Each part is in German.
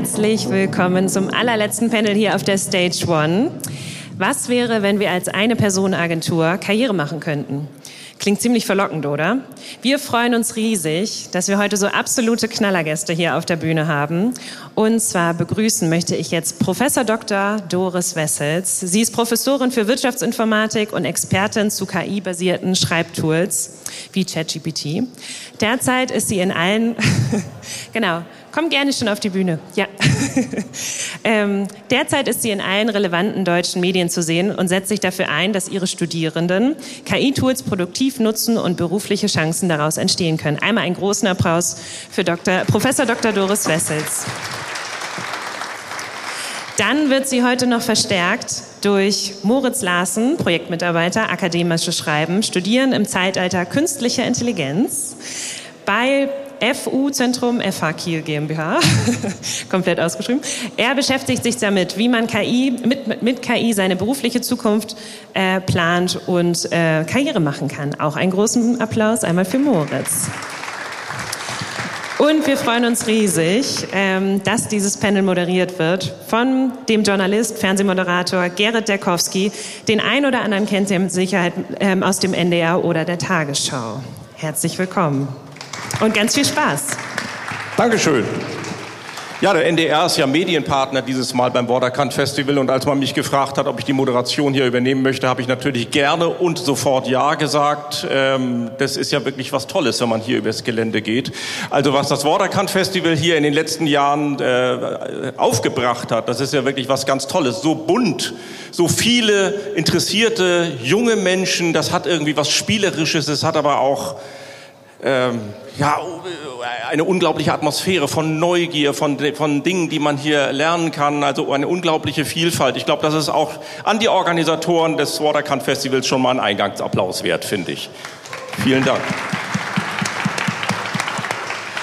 Herzlich willkommen zum allerletzten Panel hier auf der Stage One. Was wäre, wenn wir als eine Personenagentur Karriere machen könnten? Klingt ziemlich verlockend, oder? Wir freuen uns riesig, dass wir heute so absolute Knallergäste hier auf der Bühne haben. Und zwar begrüßen möchte ich jetzt Professor Dr. Doris Wessels. Sie ist Professorin für Wirtschaftsinformatik und Expertin zu KI-basierten Schreibtools wie ChatGPT. Derzeit ist sie in allen, genau, Komm gerne schon auf die Bühne. Ja. ähm, derzeit ist sie in allen relevanten deutschen Medien zu sehen und setzt sich dafür ein, dass ihre Studierenden KI-Tools produktiv nutzen und berufliche Chancen daraus entstehen können. Einmal einen großen Applaus für Dr. Professor Dr. Doris Wessels. Dann wird sie heute noch verstärkt durch Moritz Larsen, Projektmitarbeiter, akademische Schreiben, Studieren im Zeitalter künstlicher Intelligenz bei FU-Zentrum FH Kiel GmbH, komplett ausgeschrieben. Er beschäftigt sich damit, wie man KI, mit, mit KI seine berufliche Zukunft äh, plant und äh, Karriere machen kann. Auch einen großen Applaus einmal für Moritz. Und wir freuen uns riesig, ähm, dass dieses Panel moderiert wird von dem Journalist, Fernsehmoderator Gerrit Derkowski. Den einen oder anderen kennt ihr mit Sicherheit ähm, aus dem NDR oder der Tagesschau. Herzlich willkommen und ganz viel Spaß. Dankeschön. Ja, der NDR ist ja Medienpartner dieses Mal beim Borderkant Festival und als man mich gefragt hat, ob ich die Moderation hier übernehmen möchte, habe ich natürlich gerne und sofort Ja gesagt. Ähm, das ist ja wirklich was Tolles, wenn man hier übers Gelände geht. Also was das Borderkant Festival hier in den letzten Jahren äh, aufgebracht hat, das ist ja wirklich was ganz Tolles. So bunt, so viele interessierte junge Menschen, das hat irgendwie was Spielerisches, es hat aber auch ähm, ja, eine unglaubliche Atmosphäre von Neugier, von, von Dingen, die man hier lernen kann, also eine unglaubliche Vielfalt. Ich glaube, das ist auch an die Organisatoren des Waterkant Festivals schon mal ein Eingangsapplaus wert, finde ich. Vielen Dank.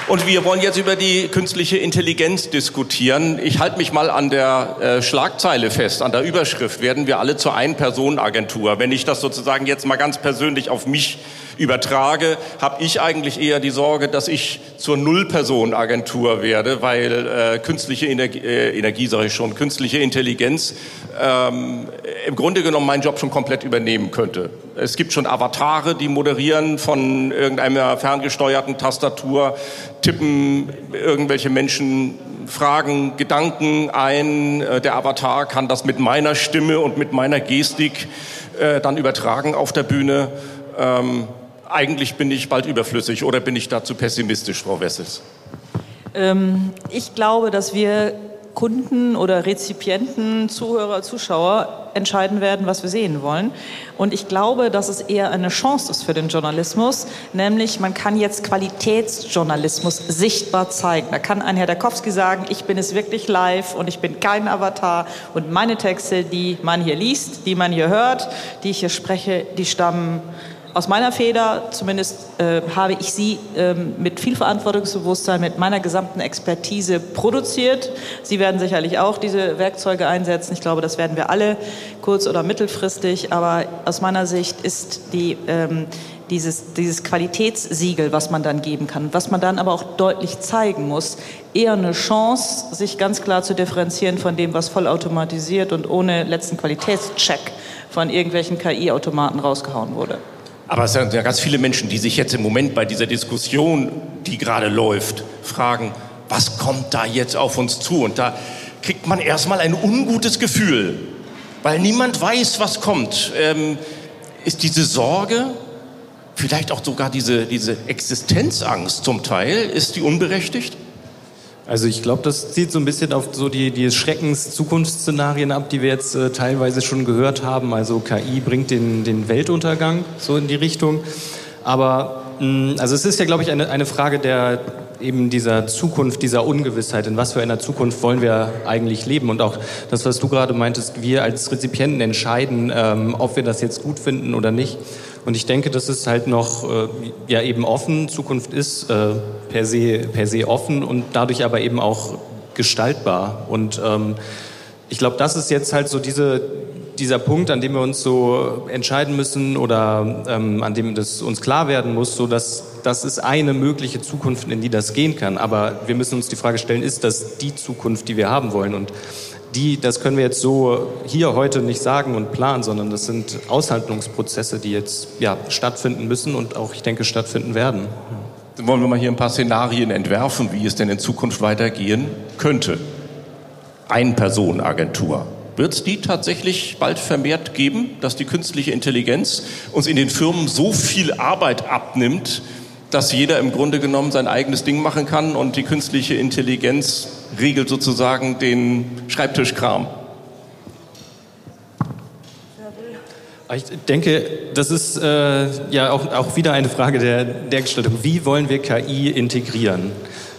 Und wir wollen jetzt über die künstliche Intelligenz diskutieren. Ich halte mich mal an der äh, Schlagzeile fest, an der Überschrift. Werden wir alle zur Ein-Personen-Agentur? Wenn ich das sozusagen jetzt mal ganz persönlich auf mich übertrage, habe ich eigentlich eher die Sorge, dass ich zur Null-Personen-Agentur werde, weil äh, künstliche Energie, äh, Energie sage ich schon, künstliche Intelligenz ähm, im Grunde genommen meinen Job schon komplett übernehmen könnte. Es gibt schon Avatare, die moderieren von irgendeiner ferngesteuerten Tastatur, tippen irgendwelche Menschen Fragen, Gedanken ein. Äh, der Avatar kann das mit meiner Stimme und mit meiner Gestik äh, dann übertragen auf der Bühne. Ähm, eigentlich bin ich bald überflüssig oder bin ich dazu pessimistisch, Frau Wessels? Ähm, ich glaube, dass wir Kunden oder Rezipienten, Zuhörer, Zuschauer entscheiden werden, was wir sehen wollen. Und ich glaube, dass es eher eine Chance ist für den Journalismus, nämlich man kann jetzt Qualitätsjournalismus sichtbar zeigen. Da kann ein Herr Dakowski sagen, ich bin es wirklich live und ich bin kein Avatar und meine Texte, die man hier liest, die man hier hört, die ich hier spreche, die stammen aus meiner Feder, zumindest äh, habe ich sie äh, mit viel Verantwortungsbewusstsein, mit meiner gesamten Expertise produziert. Sie werden sicherlich auch diese Werkzeuge einsetzen. Ich glaube, das werden wir alle kurz- oder mittelfristig. Aber aus meiner Sicht ist die, ähm, dieses, dieses Qualitätssiegel, was man dann geben kann, was man dann aber auch deutlich zeigen muss, eher eine Chance, sich ganz klar zu differenzieren von dem, was vollautomatisiert und ohne letzten Qualitätscheck von irgendwelchen KI-Automaten rausgehauen wurde. Aber es sind ja ganz viele Menschen, die sich jetzt im Moment bei dieser Diskussion, die gerade läuft, fragen, was kommt da jetzt auf uns zu? Und da kriegt man erstmal ein ungutes Gefühl, weil niemand weiß, was kommt. Ähm, ist diese Sorge, vielleicht auch sogar diese, diese Existenzangst zum Teil, ist die unberechtigt? Also ich glaube, das zieht so ein bisschen auf so die, die Schreckens-Zukunftsszenarien ab, die wir jetzt äh, teilweise schon gehört haben. Also KI bringt den, den Weltuntergang so in die Richtung. Aber mh, mm, also es ist ja, glaube ich, eine, eine Frage der eben dieser Zukunft, dieser Ungewissheit. In was für einer Zukunft wollen wir eigentlich leben? Und auch das, was du gerade meintest, wir als Rezipienten entscheiden, ähm, ob wir das jetzt gut finden oder nicht. Und ich denke, das ist halt noch äh, ja eben offen. Zukunft ist äh, per se per se offen und dadurch aber eben auch gestaltbar. Und ähm, ich glaube, das ist jetzt halt so diese dieser Punkt, an dem wir uns so entscheiden müssen oder ähm, an dem das uns klar werden muss, so dass das ist eine mögliche Zukunft, in die das gehen kann. Aber wir müssen uns die Frage stellen, ist das die Zukunft, die wir haben wollen? Und die, das können wir jetzt so hier heute nicht sagen und planen, sondern das sind Aushandlungsprozesse, die jetzt ja, stattfinden müssen und auch, ich denke, stattfinden werden. Wollen wir mal hier ein paar Szenarien entwerfen, wie es denn in Zukunft weitergehen könnte. Ein-Personen-Agentur. Wird es die tatsächlich bald vermehrt geben, dass die künstliche Intelligenz uns in den Firmen so viel Arbeit abnimmt, dass jeder im Grunde genommen sein eigenes Ding machen kann und die künstliche Intelligenz regelt sozusagen den Schreibtischkram. Ich denke, das ist äh, ja auch, auch wieder eine Frage der, der Gestaltung. Wie wollen wir KI integrieren?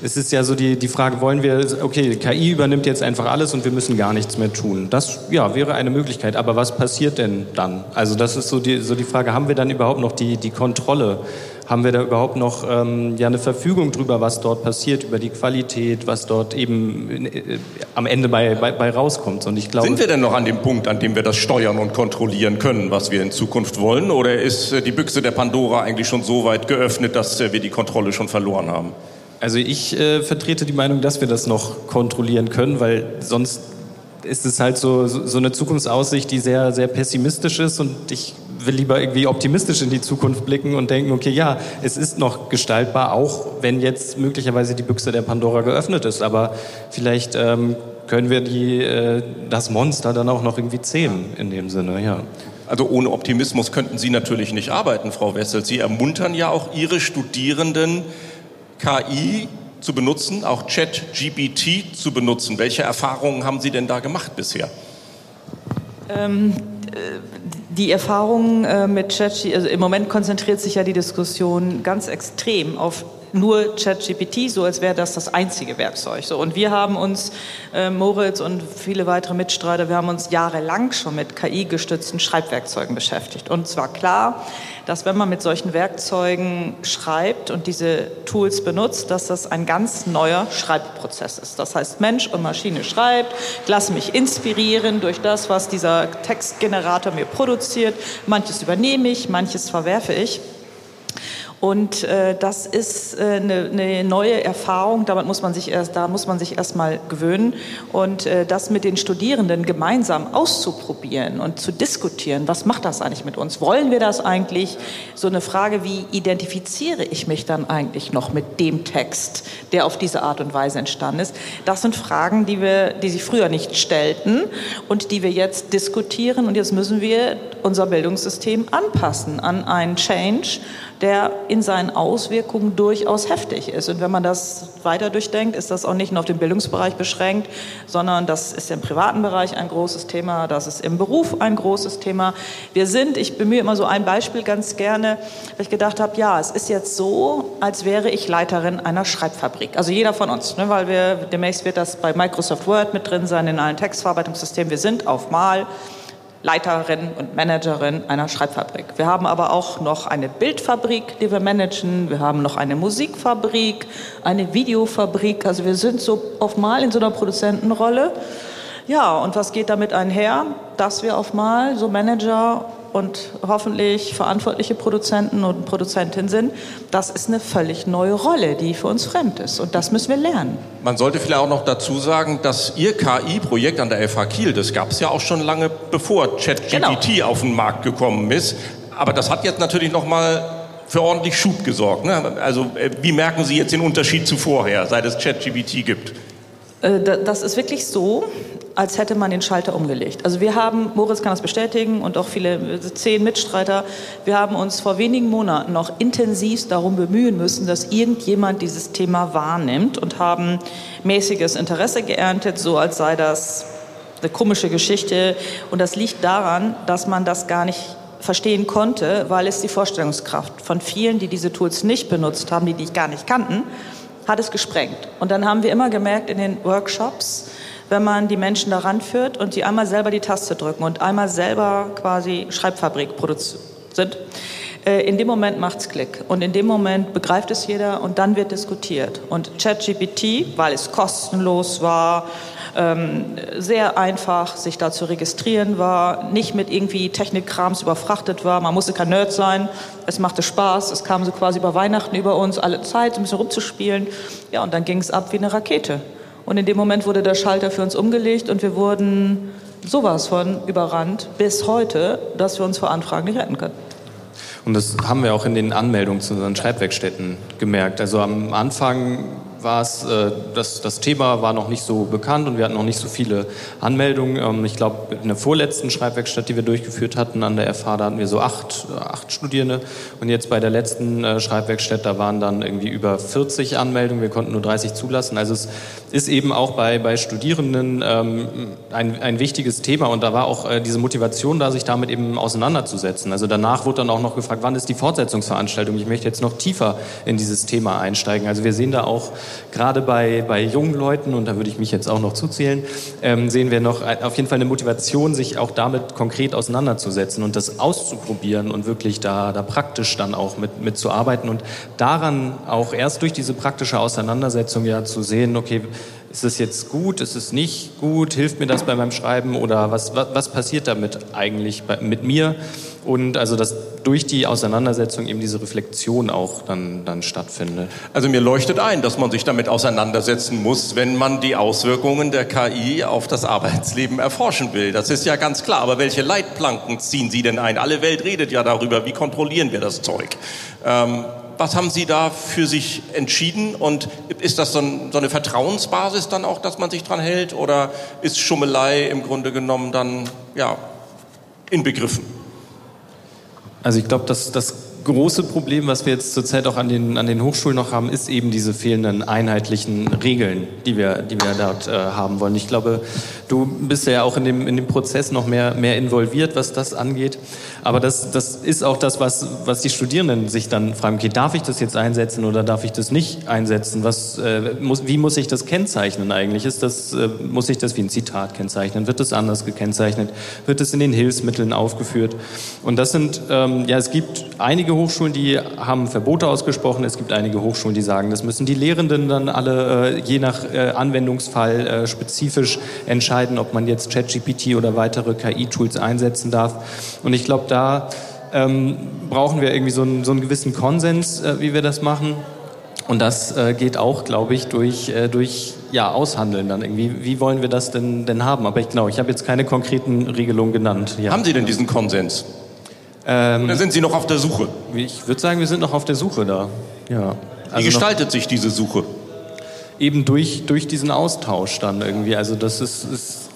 Es ist ja so die, die Frage, wollen wir, okay, KI übernimmt jetzt einfach alles und wir müssen gar nichts mehr tun. Das ja, wäre eine Möglichkeit, aber was passiert denn dann? Also das ist so die, so die Frage, haben wir dann überhaupt noch die, die Kontrolle haben wir da überhaupt noch ähm, ja, eine Verfügung darüber, was dort passiert, über die Qualität, was dort eben äh, am Ende bei, bei, bei rauskommt. Und ich glaube, Sind wir denn noch an dem Punkt, an dem wir das steuern und kontrollieren können, was wir in Zukunft wollen? Oder ist äh, die Büchse der Pandora eigentlich schon so weit geöffnet, dass äh, wir die Kontrolle schon verloren haben? Also ich äh, vertrete die Meinung, dass wir das noch kontrollieren können, weil sonst ist es halt so, so eine Zukunftsaussicht, die sehr, sehr pessimistisch ist und ich will lieber irgendwie optimistisch in die Zukunft blicken und denken, okay, ja, es ist noch gestaltbar, auch wenn jetzt möglicherweise die Büchse der Pandora geöffnet ist. Aber vielleicht ähm, können wir die, äh, das Monster dann auch noch irgendwie zähmen in dem Sinne, ja. Also ohne Optimismus könnten Sie natürlich nicht arbeiten, Frau Wessel. Sie ermuntern ja auch Ihre Studierenden, KI zu benutzen, auch Chat-GPT zu benutzen. Welche Erfahrungen haben Sie denn da gemacht bisher? Ähm, die Erfahrung äh, mit ChatGPT, also im Moment konzentriert sich ja die Diskussion ganz extrem auf nur ChatGPT, so als wäre das das einzige Werkzeug. So, und wir haben uns, äh, Moritz und viele weitere Mitstreiter, wir haben uns jahrelang schon mit KI-gestützten Schreibwerkzeugen beschäftigt. Und zwar klar, dass wenn man mit solchen Werkzeugen schreibt und diese Tools benutzt, dass das ein ganz neuer Schreibprozess ist. Das heißt, Mensch und Maschine schreibt, ich lasse mich inspirieren durch das, was dieser Textgenerator mir produziert. Manches übernehme ich, manches verwerfe ich. Und äh, das ist äh, eine, eine neue Erfahrung, damit muss man sich erst, da muss man sich erstmal gewöhnen. Und äh, das mit den Studierenden gemeinsam auszuprobieren und zu diskutieren, was macht das eigentlich mit uns? Wollen wir das eigentlich? So eine Frage, wie identifiziere ich mich dann eigentlich noch mit dem Text, der auf diese Art und Weise entstanden ist? Das sind Fragen, die, wir, die sich früher nicht stellten und die wir jetzt diskutieren. Und jetzt müssen wir unser Bildungssystem anpassen an einen Change der in seinen Auswirkungen durchaus heftig ist. Und wenn man das weiter durchdenkt, ist das auch nicht nur auf den Bildungsbereich beschränkt, sondern das ist im privaten Bereich ein großes Thema, das ist im Beruf ein großes Thema. Wir sind, ich bemühe immer so ein Beispiel ganz gerne, weil ich gedacht habe, ja, es ist jetzt so, als wäre ich Leiterin einer Schreibfabrik. Also jeder von uns, ne, weil wir demnächst wird das bei Microsoft Word mit drin sein, in allen Textverarbeitungssystemen. Wir sind auf Mal Leiterin und Managerin einer Schreibfabrik. Wir haben aber auch noch eine Bildfabrik, die wir managen. Wir haben noch eine Musikfabrik, eine Videofabrik. Also wir sind so auf mal in so einer Produzentenrolle. Ja, und was geht damit einher? Dass wir auf mal so Manager und hoffentlich verantwortliche Produzenten und Produzentinnen sind, das ist eine völlig neue Rolle, die für uns fremd ist. Und das müssen wir lernen. Man sollte vielleicht auch noch dazu sagen, dass Ihr KI-Projekt an der FH Kiel, das gab es ja auch schon lange bevor ChatGPT genau. auf den Markt gekommen ist. Aber das hat jetzt natürlich noch mal für ordentlich Schub gesorgt. Ne? Also äh, wie merken Sie jetzt den Unterschied zu vorher, seit es ChatGPT gibt? Äh, das ist wirklich so, als hätte man den Schalter umgelegt. Also wir haben, Moritz kann das bestätigen und auch viele, zehn Mitstreiter, wir haben uns vor wenigen Monaten noch intensiv darum bemühen müssen, dass irgendjemand dieses Thema wahrnimmt und haben mäßiges Interesse geerntet, so als sei das eine komische Geschichte. Und das liegt daran, dass man das gar nicht verstehen konnte, weil es die Vorstellungskraft von vielen, die diese Tools nicht benutzt haben, die die gar nicht kannten, hat es gesprengt. Und dann haben wir immer gemerkt in den Workshops, wenn man die Menschen daran führt und sie einmal selber die Taste drücken und einmal selber quasi Schreibfabrik sind. Äh, in dem Moment macht's Klick und in dem Moment begreift es jeder und dann wird diskutiert. Und ChatGPT, weil es kostenlos war, ähm, sehr einfach, sich da zu registrieren war, nicht mit irgendwie Technikkrams überfrachtet war. Man musste kein Nerd sein. Es machte Spaß. Es kam so quasi über Weihnachten über uns alle Zeit, ein bisschen rumzuspielen. Ja, und dann ging es ab wie eine Rakete. Und in dem Moment wurde der Schalter für uns umgelegt und wir wurden sowas von überrannt bis heute, dass wir uns vor Anfragen nicht retten können. Und das haben wir auch in den Anmeldungen zu unseren Schreibwerkstätten gemerkt. Also am Anfang war es, äh, das, das Thema war noch nicht so bekannt und wir hatten noch nicht so viele Anmeldungen. Ähm, ich glaube, in der vorletzten Schreibwerkstatt, die wir durchgeführt hatten an der FH, da hatten wir so acht, acht Studierende. Und jetzt bei der letzten äh, Schreibwerkstatt, da waren dann irgendwie über 40 Anmeldungen. Wir konnten nur 30 zulassen. Also es ist eben auch bei, bei Studierenden ähm, ein, ein wichtiges Thema und da war auch äh, diese Motivation da, sich damit eben auseinanderzusetzen. Also danach wurde dann auch noch gefragt, wann ist die Fortsetzungsveranstaltung? Ich möchte jetzt noch tiefer in dieses Thema einsteigen. Also wir sehen da auch gerade bei, bei jungen Leuten, und da würde ich mich jetzt auch noch zuzählen, ähm, sehen wir noch auf jeden Fall eine Motivation, sich auch damit konkret auseinanderzusetzen und das auszuprobieren und wirklich da, da praktisch dann auch mit, mit und daran auch erst durch diese praktische Auseinandersetzung ja zu sehen, okay, ist es jetzt gut, ist es nicht gut, hilft mir das bei meinem Schreiben oder was, was, was passiert damit eigentlich bei, mit mir? Und also, dass durch die Auseinandersetzung eben diese Reflexion auch dann, dann stattfindet. Also mir leuchtet ein, dass man sich damit auseinandersetzen muss, wenn man die Auswirkungen der KI auf das Arbeitsleben erforschen will. Das ist ja ganz klar. Aber welche Leitplanken ziehen Sie denn ein? Alle Welt redet ja darüber, wie kontrollieren wir das Zeug. Ähm, was haben Sie da für sich entschieden? Und ist das so, ein, so, eine Vertrauensbasis dann auch, dass man sich dran hält? Oder ist Schummelei im Grunde genommen dann ja, inbegriffen? Also ich glaube, dass das große Problem, was wir jetzt zurzeit auch an den, an den Hochschulen noch haben, ist eben diese fehlenden einheitlichen Regeln, die wir, die wir dort äh, haben wollen. Ich glaube, du bist ja auch in dem, in dem Prozess noch mehr, mehr involviert, was das angeht. Aber das, das ist auch das, was, was die Studierenden sich dann fragen, okay, darf ich das jetzt einsetzen oder darf ich das nicht einsetzen? Was, äh, muss, wie muss ich das kennzeichnen eigentlich? Ist das, äh, muss ich das wie ein Zitat kennzeichnen? Wird das anders gekennzeichnet? Wird es in den Hilfsmitteln aufgeführt? Und das sind, ähm, ja, es gibt einige Hochschulen, die haben Verbote ausgesprochen. Es gibt einige Hochschulen, die sagen, das müssen die Lehrenden dann alle äh, je nach äh, Anwendungsfall äh, spezifisch entscheiden, ob man jetzt ChatGPT oder weitere KI-Tools einsetzen darf. Und ich glaube, da ähm, brauchen wir irgendwie so einen, so einen gewissen Konsens, äh, wie wir das machen. Und das äh, geht auch, glaube ich, durch, äh, durch ja, Aushandeln dann irgendwie. Wie wollen wir das denn, denn haben? Aber ich genau, ich habe jetzt keine konkreten Regelungen genannt. Ja. Haben Sie denn diesen Konsens? Ähm, Oder sind Sie noch auf der Suche? Ich würde sagen, wir sind noch auf der Suche da. Ja. Also Wie gestaltet sich diese Suche? Eben durch, durch diesen Austausch dann irgendwie. Also das ist, ist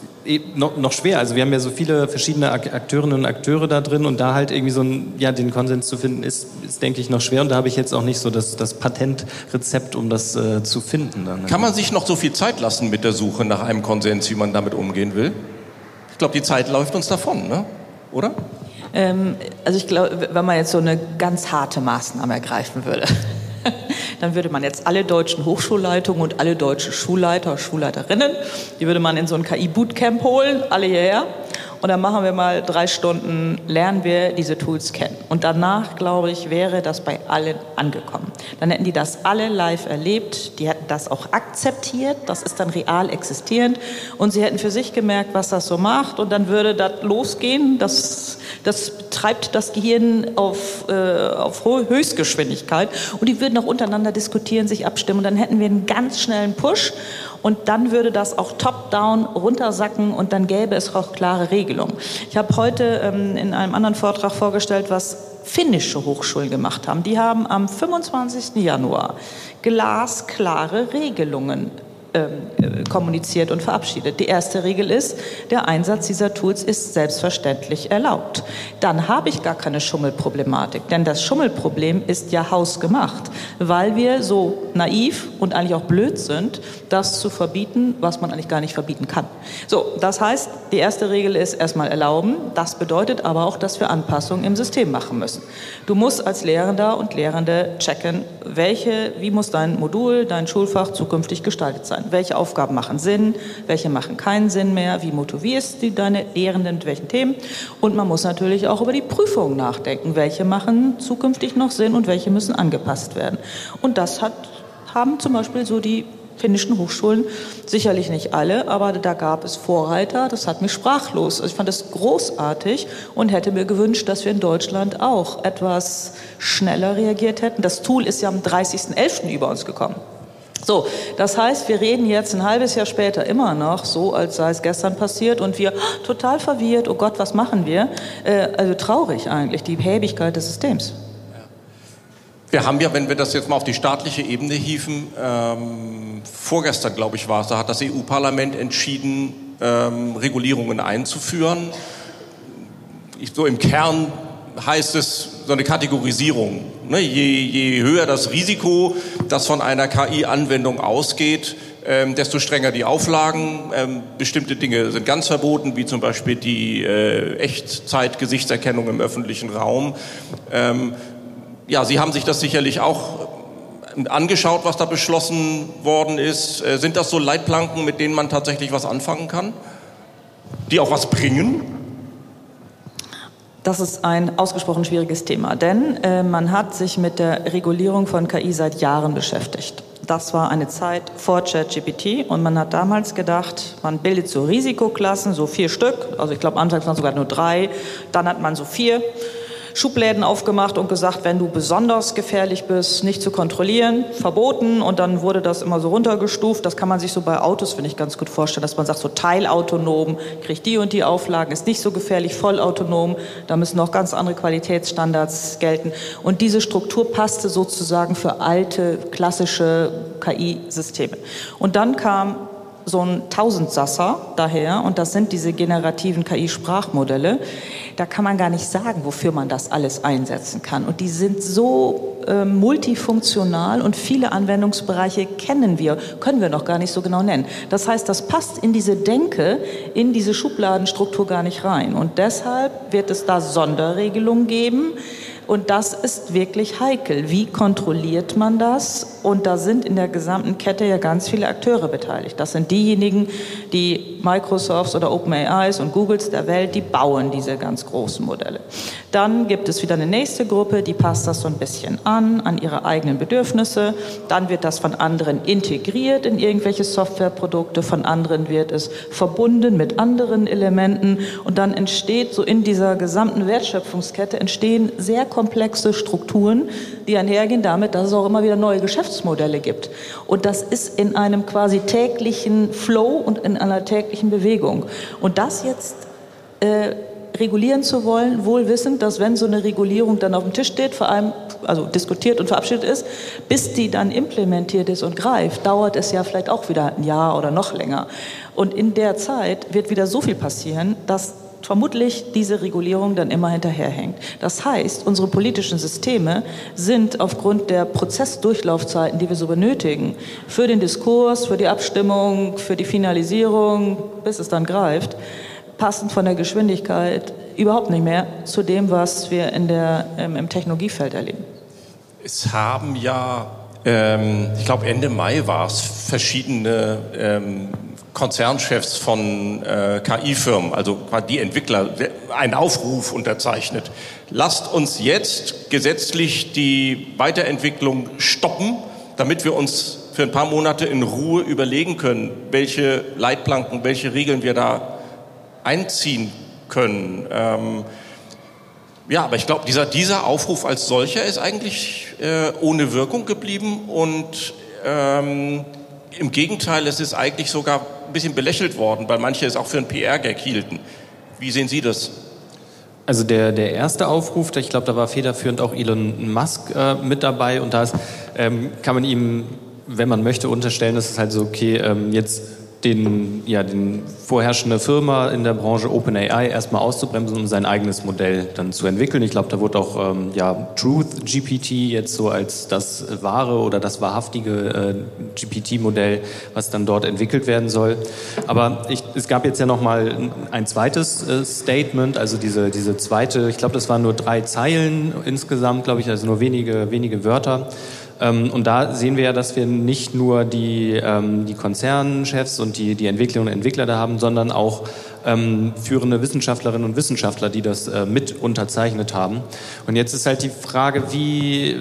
noch, noch schwer. Also wir haben ja so viele verschiedene Akteurinnen und Akteure da drin und da halt irgendwie so ein, ja, den Konsens zu finden, ist, ist denke ich, noch schwer. Und da habe ich jetzt auch nicht so das, das Patentrezept, um das äh, zu finden. Dann. Kann man sich noch so viel Zeit lassen mit der Suche nach einem Konsens, wie man damit umgehen will? Ich glaube, die Zeit läuft uns davon, ne? oder? Ähm, also ich glaube, wenn man jetzt so eine ganz harte Maßnahme ergreifen würde, dann würde man jetzt alle deutschen Hochschulleitungen und alle deutschen Schulleiter, Schulleiterinnen, die würde man in so ein KI-Bootcamp holen, alle hierher. Und dann machen wir mal drei Stunden, lernen wir diese Tools kennen. Und danach, glaube ich, wäre das bei allen angekommen. Dann hätten die das alle live erlebt, die hätten das auch akzeptiert, das ist dann real existierend. Und sie hätten für sich gemerkt, was das so macht. Und dann würde das losgehen, das, das treibt das Gehirn auf, äh, auf Höchstgeschwindigkeit. Und die würden auch untereinander diskutieren, sich abstimmen. Und dann hätten wir einen ganz schnellen Push und dann würde das auch top-down runtersacken und dann gäbe es auch klare Regelungen. Ich habe heute ähm, in einem anderen Vortrag vorgestellt, was finnische Hochschulen gemacht haben. Die haben am 25. Januar glasklare Regelungen ähm, äh, kommuniziert und verabschiedet. Die erste Regel ist, der Einsatz dieser Tools ist selbstverständlich erlaubt. Dann habe ich gar keine Schummelproblematik, denn das Schummelproblem ist ja hausgemacht, weil wir so naiv und eigentlich auch blöd sind, das zu verbieten, was man eigentlich gar nicht verbieten kann. So, das heißt, die erste Regel ist erstmal erlauben. Das bedeutet aber auch, dass wir Anpassungen im System machen müssen. Du musst als Lehrender und Lehrende checken, welche, wie muss dein Modul, dein Schulfach zukünftig gestaltet sein welche Aufgaben machen Sinn, welche machen keinen Sinn mehr, wie motivierst du deine Lehrenden mit welchen Themen. Und man muss natürlich auch über die Prüfungen nachdenken, welche machen zukünftig noch Sinn und welche müssen angepasst werden. Und das hat, haben zum Beispiel so die finnischen Hochschulen. Sicherlich nicht alle, aber da gab es Vorreiter. Das hat mich sprachlos. Also ich fand es großartig und hätte mir gewünscht, dass wir in Deutschland auch etwas schneller reagiert hätten. Das Tool ist ja am 30.11. über uns gekommen. So, das heißt, wir reden jetzt ein halbes Jahr später immer noch so, als sei es gestern passiert und wir oh, total verwirrt, oh Gott, was machen wir? Äh, also traurig eigentlich, die Behäbigkeit des Systems. Wir haben ja, wenn wir das jetzt mal auf die staatliche Ebene hieven, ähm, vorgestern, glaube ich, war es, da hat das EU-Parlament entschieden, ähm, Regulierungen einzuführen. Ich, so im Kern heißt es so eine Kategorisierung. Ne? Je, je höher das Risiko, das von einer KI-Anwendung ausgeht, ähm, desto strenger die Auflagen. Ähm, bestimmte Dinge sind ganz verboten, wie zum Beispiel die äh, Echtzeit-Gesichtserkennung im öffentlichen Raum. Ähm, ja, Sie haben sich das sicherlich auch angeschaut, was da beschlossen worden ist. Äh, sind das so Leitplanken, mit denen man tatsächlich was anfangen kann? Die auch was bringen? Das ist ein ausgesprochen schwieriges Thema, denn äh, man hat sich mit der Regulierung von KI seit Jahren beschäftigt. Das war eine Zeit vor ChatGPT und man hat damals gedacht, man bildet so Risikoklassen, so vier Stück, also ich glaube anfangs waren sogar nur drei, dann hat man so vier Schubläden aufgemacht und gesagt, wenn du besonders gefährlich bist, nicht zu kontrollieren, verboten. Und dann wurde das immer so runtergestuft. Das kann man sich so bei Autos, finde ich, ganz gut vorstellen, dass man sagt, so teilautonom, kriegt die und die Auflagen, ist nicht so gefährlich, vollautonom. Da müssen noch ganz andere Qualitätsstandards gelten. Und diese Struktur passte sozusagen für alte, klassische KI-Systeme. Und dann kam so ein Tausendsasser daher und das sind diese generativen KI-Sprachmodelle, da kann man gar nicht sagen, wofür man das alles einsetzen kann. Und die sind so äh, multifunktional und viele Anwendungsbereiche kennen wir, können wir noch gar nicht so genau nennen. Das heißt, das passt in diese Denke, in diese Schubladenstruktur gar nicht rein. Und deshalb wird es da Sonderregelungen geben, und das ist wirklich heikel. Wie kontrolliert man das? Und da sind in der gesamten Kette ja ganz viele Akteure beteiligt. Das sind diejenigen, die Microsofts oder OpenAIs und Googles der Welt, die bauen diese ganz großen Modelle. Dann gibt es wieder eine nächste Gruppe, die passt das so ein bisschen an, an ihre eigenen Bedürfnisse. Dann wird das von anderen integriert in irgendwelche Softwareprodukte, von anderen wird es verbunden mit anderen Elementen und dann entsteht so in dieser gesamten Wertschöpfungskette entstehen sehr komplexe Strukturen, die einhergehen damit, dass es auch immer wieder neue Geschäftsmodelle gibt. Und das ist in einem quasi täglichen Flow und in einer täglichen Bewegung. Und das jetzt äh, regulieren zu wollen, wohl wissend, dass wenn so eine Regulierung dann auf dem Tisch steht, vor allem also diskutiert und verabschiedet ist, bis die dann implementiert ist und greift, dauert es ja vielleicht auch wieder ein Jahr oder noch länger. Und in der Zeit wird wieder so viel passieren, dass vermutlich diese Regulierung dann immer hinterherhängt. Das heißt, unsere politischen Systeme sind aufgrund der Prozessdurchlaufzeiten, die wir so benötigen, für den Diskurs, für die Abstimmung, für die Finalisierung, bis es dann greift, passend von der Geschwindigkeit überhaupt nicht mehr zu dem, was wir in der, ähm, im Technologiefeld erleben. Es haben ja, ähm, ich glaube Ende Mai war es, verschiedene ähm, Konzernchefs von äh, KI-Firmen, also die Entwickler, einen Aufruf unterzeichnet. Lasst uns jetzt gesetzlich die Weiterentwicklung stoppen, damit wir uns für ein paar Monate in Ruhe überlegen können, welche Leitplanken, welche Regeln wir da einziehen können. Ähm, ja, aber ich glaube, dieser, dieser Aufruf als solcher ist eigentlich äh, ohne Wirkung geblieben und ähm, im Gegenteil, es ist eigentlich sogar ein bisschen belächelt worden, weil manche es auch für einen PR-Gag hielten. Wie sehen Sie das? Also der, der erste Aufruf, ich glaube, da war federführend auch Elon Musk äh, mit dabei und da ist, ähm, kann man ihm, wenn man möchte, unterstellen, dass es halt so, okay, ähm, jetzt den, ja, den vorherrschende Firma in der Branche OpenAI erstmal auszubremsen, um sein eigenes Modell dann zu entwickeln. Ich glaube, da wird auch ähm, ja, Truth GPT jetzt so als das wahre oder das wahrhaftige äh, GPT-Modell, was dann dort entwickelt werden soll. Aber ich, es gab jetzt ja noch mal ein zweites äh, Statement, also diese, diese zweite, ich glaube, das waren nur drei Zeilen insgesamt, glaube ich, also nur wenige, wenige Wörter. Ähm, und da sehen wir ja, dass wir nicht nur die, ähm, die Konzernchefs und die, die Entwicklerinnen und Entwickler da haben, sondern auch ähm, führende Wissenschaftlerinnen und Wissenschaftler, die das äh, mit unterzeichnet haben. Und jetzt ist halt die Frage, wie,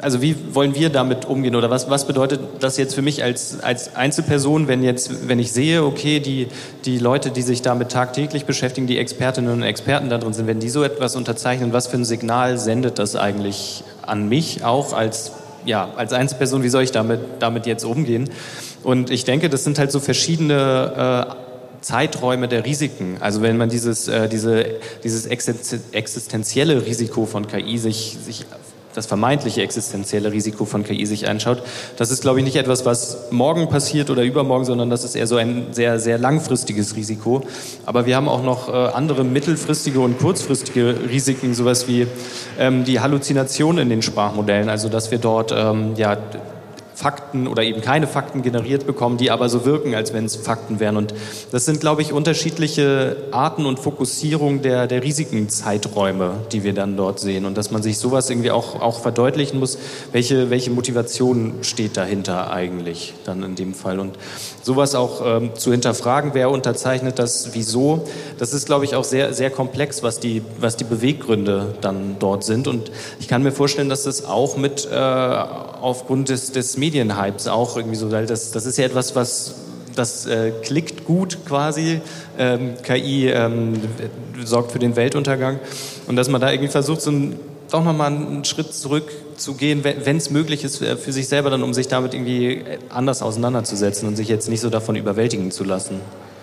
also wie wollen wir damit umgehen oder was, was bedeutet das jetzt für mich als, als Einzelperson, wenn jetzt, wenn ich sehe, okay, die, die Leute, die sich damit tagtäglich beschäftigen, die Expertinnen und Experten da drin sind, wenn die so etwas unterzeichnen, was für ein Signal sendet das eigentlich an mich auch als, ja, als Einzelperson, wie soll ich damit, damit jetzt umgehen? Und ich denke, das sind halt so verschiedene äh, Zeiträume der Risiken. Also wenn man dieses, äh, diese, dieses existenzielle Risiko von KI sich, sich das vermeintliche existenzielle Risiko von KI sich anschaut, das ist, glaube ich, nicht etwas, was morgen passiert oder übermorgen, sondern das ist eher so ein sehr, sehr langfristiges Risiko. Aber wir haben auch noch äh, andere mittelfristige und kurzfristige Risiken, sowas wie ähm, die Halluzination in den Sprachmodellen, also dass wir dort ähm, ja, Fakten oder eben keine Fakten generiert bekommen, die aber so wirken, als wenn es Fakten wären. Und das sind, glaube ich, unterschiedliche Arten und Fokussierung der, der Risikenzeiträume, die wir dann dort sehen. Und dass man sich sowas irgendwie auch, auch verdeutlichen muss, welche, welche Motivation steht dahinter eigentlich dann in dem Fall. Und sowas auch ähm, zu hinterfragen, wer unterzeichnet das, wieso, das ist, glaube ich, auch sehr, sehr komplex, was die, was die Beweggründe dann dort sind. Und ich kann mir vorstellen, dass das auch mit äh, aufgrund des, des Medienhypes auch irgendwie so, weil das, das ist ja etwas, was das äh, klickt gut quasi. Ähm, KI ähm, sorgt für den Weltuntergang. Und dass man da irgendwie versucht, so ein, doch nochmal einen Schritt zurück zu gehen, wenn es möglich ist, äh, für sich selber dann, um sich damit irgendwie anders auseinanderzusetzen und sich jetzt nicht so davon überwältigen zu lassen.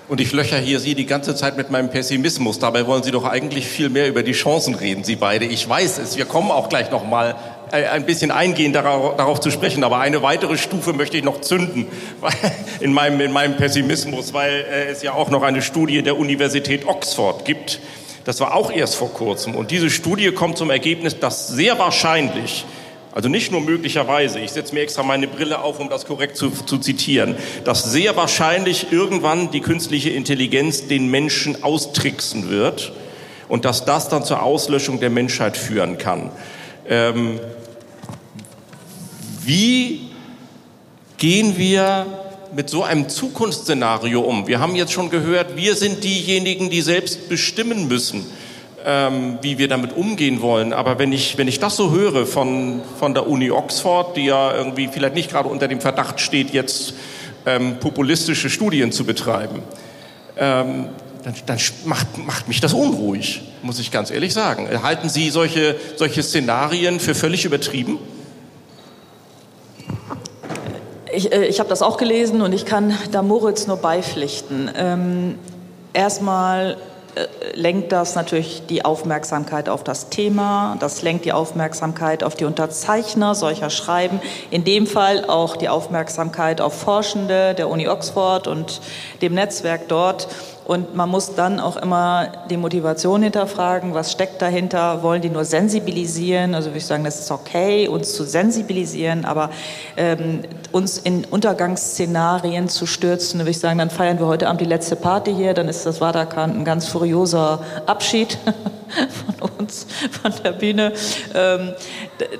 Und ich löcher hier Sie die ganze Zeit mit meinem Pessimismus. Dabei wollen Sie doch eigentlich viel mehr über die Chancen reden, Sie beide. Ich weiß es. Wir kommen auch gleich nochmal äh, ein bisschen eingehend darauf, darauf, zu sprechen. Aber eine weitere Stufe möchte ich noch zünden in meinem, in meinem Pessimismus, weil äh, es ja auch noch eine Studie der Universität Oxford gibt. Das war auch erst vor kurzem. Und diese Studie kommt zum Ergebnis, dass sehr wahrscheinlich also nicht nur möglicherweise, ich setze mir extra meine Brille auf, um das korrekt zu, zu, zitieren, dass sehr wahrscheinlich irgendwann die künstliche Intelligenz den Menschen austricksen wird und dass das dann zur Auslöschung der Menschheit führen kann. Ähm, wie gehen wir mit so einem Zukunftsszenario um? Wir haben jetzt schon gehört, wir sind diejenigen, die selbst bestimmen müssen, ähm, wie wir damit umgehen wollen. Aber wenn ich, wenn ich das so höre von, von der Uni Oxford, die ja irgendwie vielleicht nicht gerade unter dem Verdacht steht, jetzt ähm, populistische Studien zu betreiben, ähm, dann, dann macht, macht mich das unruhig, muss ich ganz ehrlich sagen. Halten Sie solche, solche Szenarien für völlig übertrieben? Ich, äh, ich habe das auch gelesen und ich kann da Moritz nur beipflichten. Ähm, erstmal äh, lenkt das natürlich die Aufmerksamkeit auf das Thema, das lenkt die Aufmerksamkeit auf die Unterzeichner solcher Schreiben, in dem Fall auch die Aufmerksamkeit auf Forschende der Uni Oxford und dem Netzwerk dort. Und man muss dann auch immer die Motivation hinterfragen, was steckt dahinter, wollen die nur sensibilisieren, also würde ich sagen, das ist okay, uns zu sensibilisieren, aber ähm, uns in Untergangsszenarien zu stürzen, würde ich sagen, dann feiern wir heute Abend die letzte Party hier, dann ist das Waterkant ein ganz furioser Abschied von uns, von der Bühne. Ähm,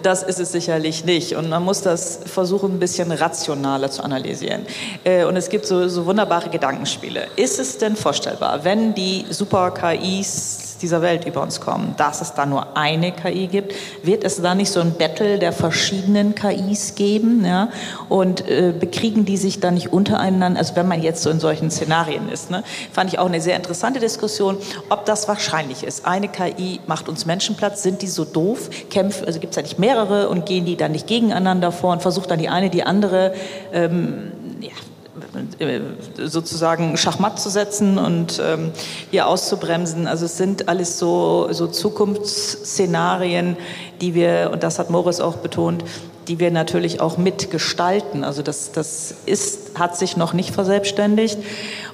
das ist es sicherlich nicht. Und man muss das versuchen, ein bisschen rationaler zu analysieren. Äh, und es gibt so, so wunderbare Gedankenspiele. Ist es denn vorstellbar, wenn die Super-KIs dieser Welt über uns kommen, dass es da nur eine KI gibt, wird es da nicht so ein Battle der verschiedenen KIs geben? Ja? Und äh, bekriegen die sich dann nicht untereinander? Also wenn man jetzt so in solchen Szenarien ist, ne? fand ich auch eine sehr interessante Diskussion, ob das wahrscheinlich ist. Eine KI macht uns Menschenplatz, sind die so doof? Kämpfen, also gibt es ja nicht mehrere und gehen die dann nicht gegeneinander vor und versucht dann die eine die andere ähm, äh, sozusagen Schachmatt zu setzen und ähm, hier auszubremsen. Also es sind alles so, so Zukunftsszenarien, die wir, und das hat Morris auch betont, die wir natürlich auch mitgestalten. Also das, das ist, hat sich noch nicht verselbstständigt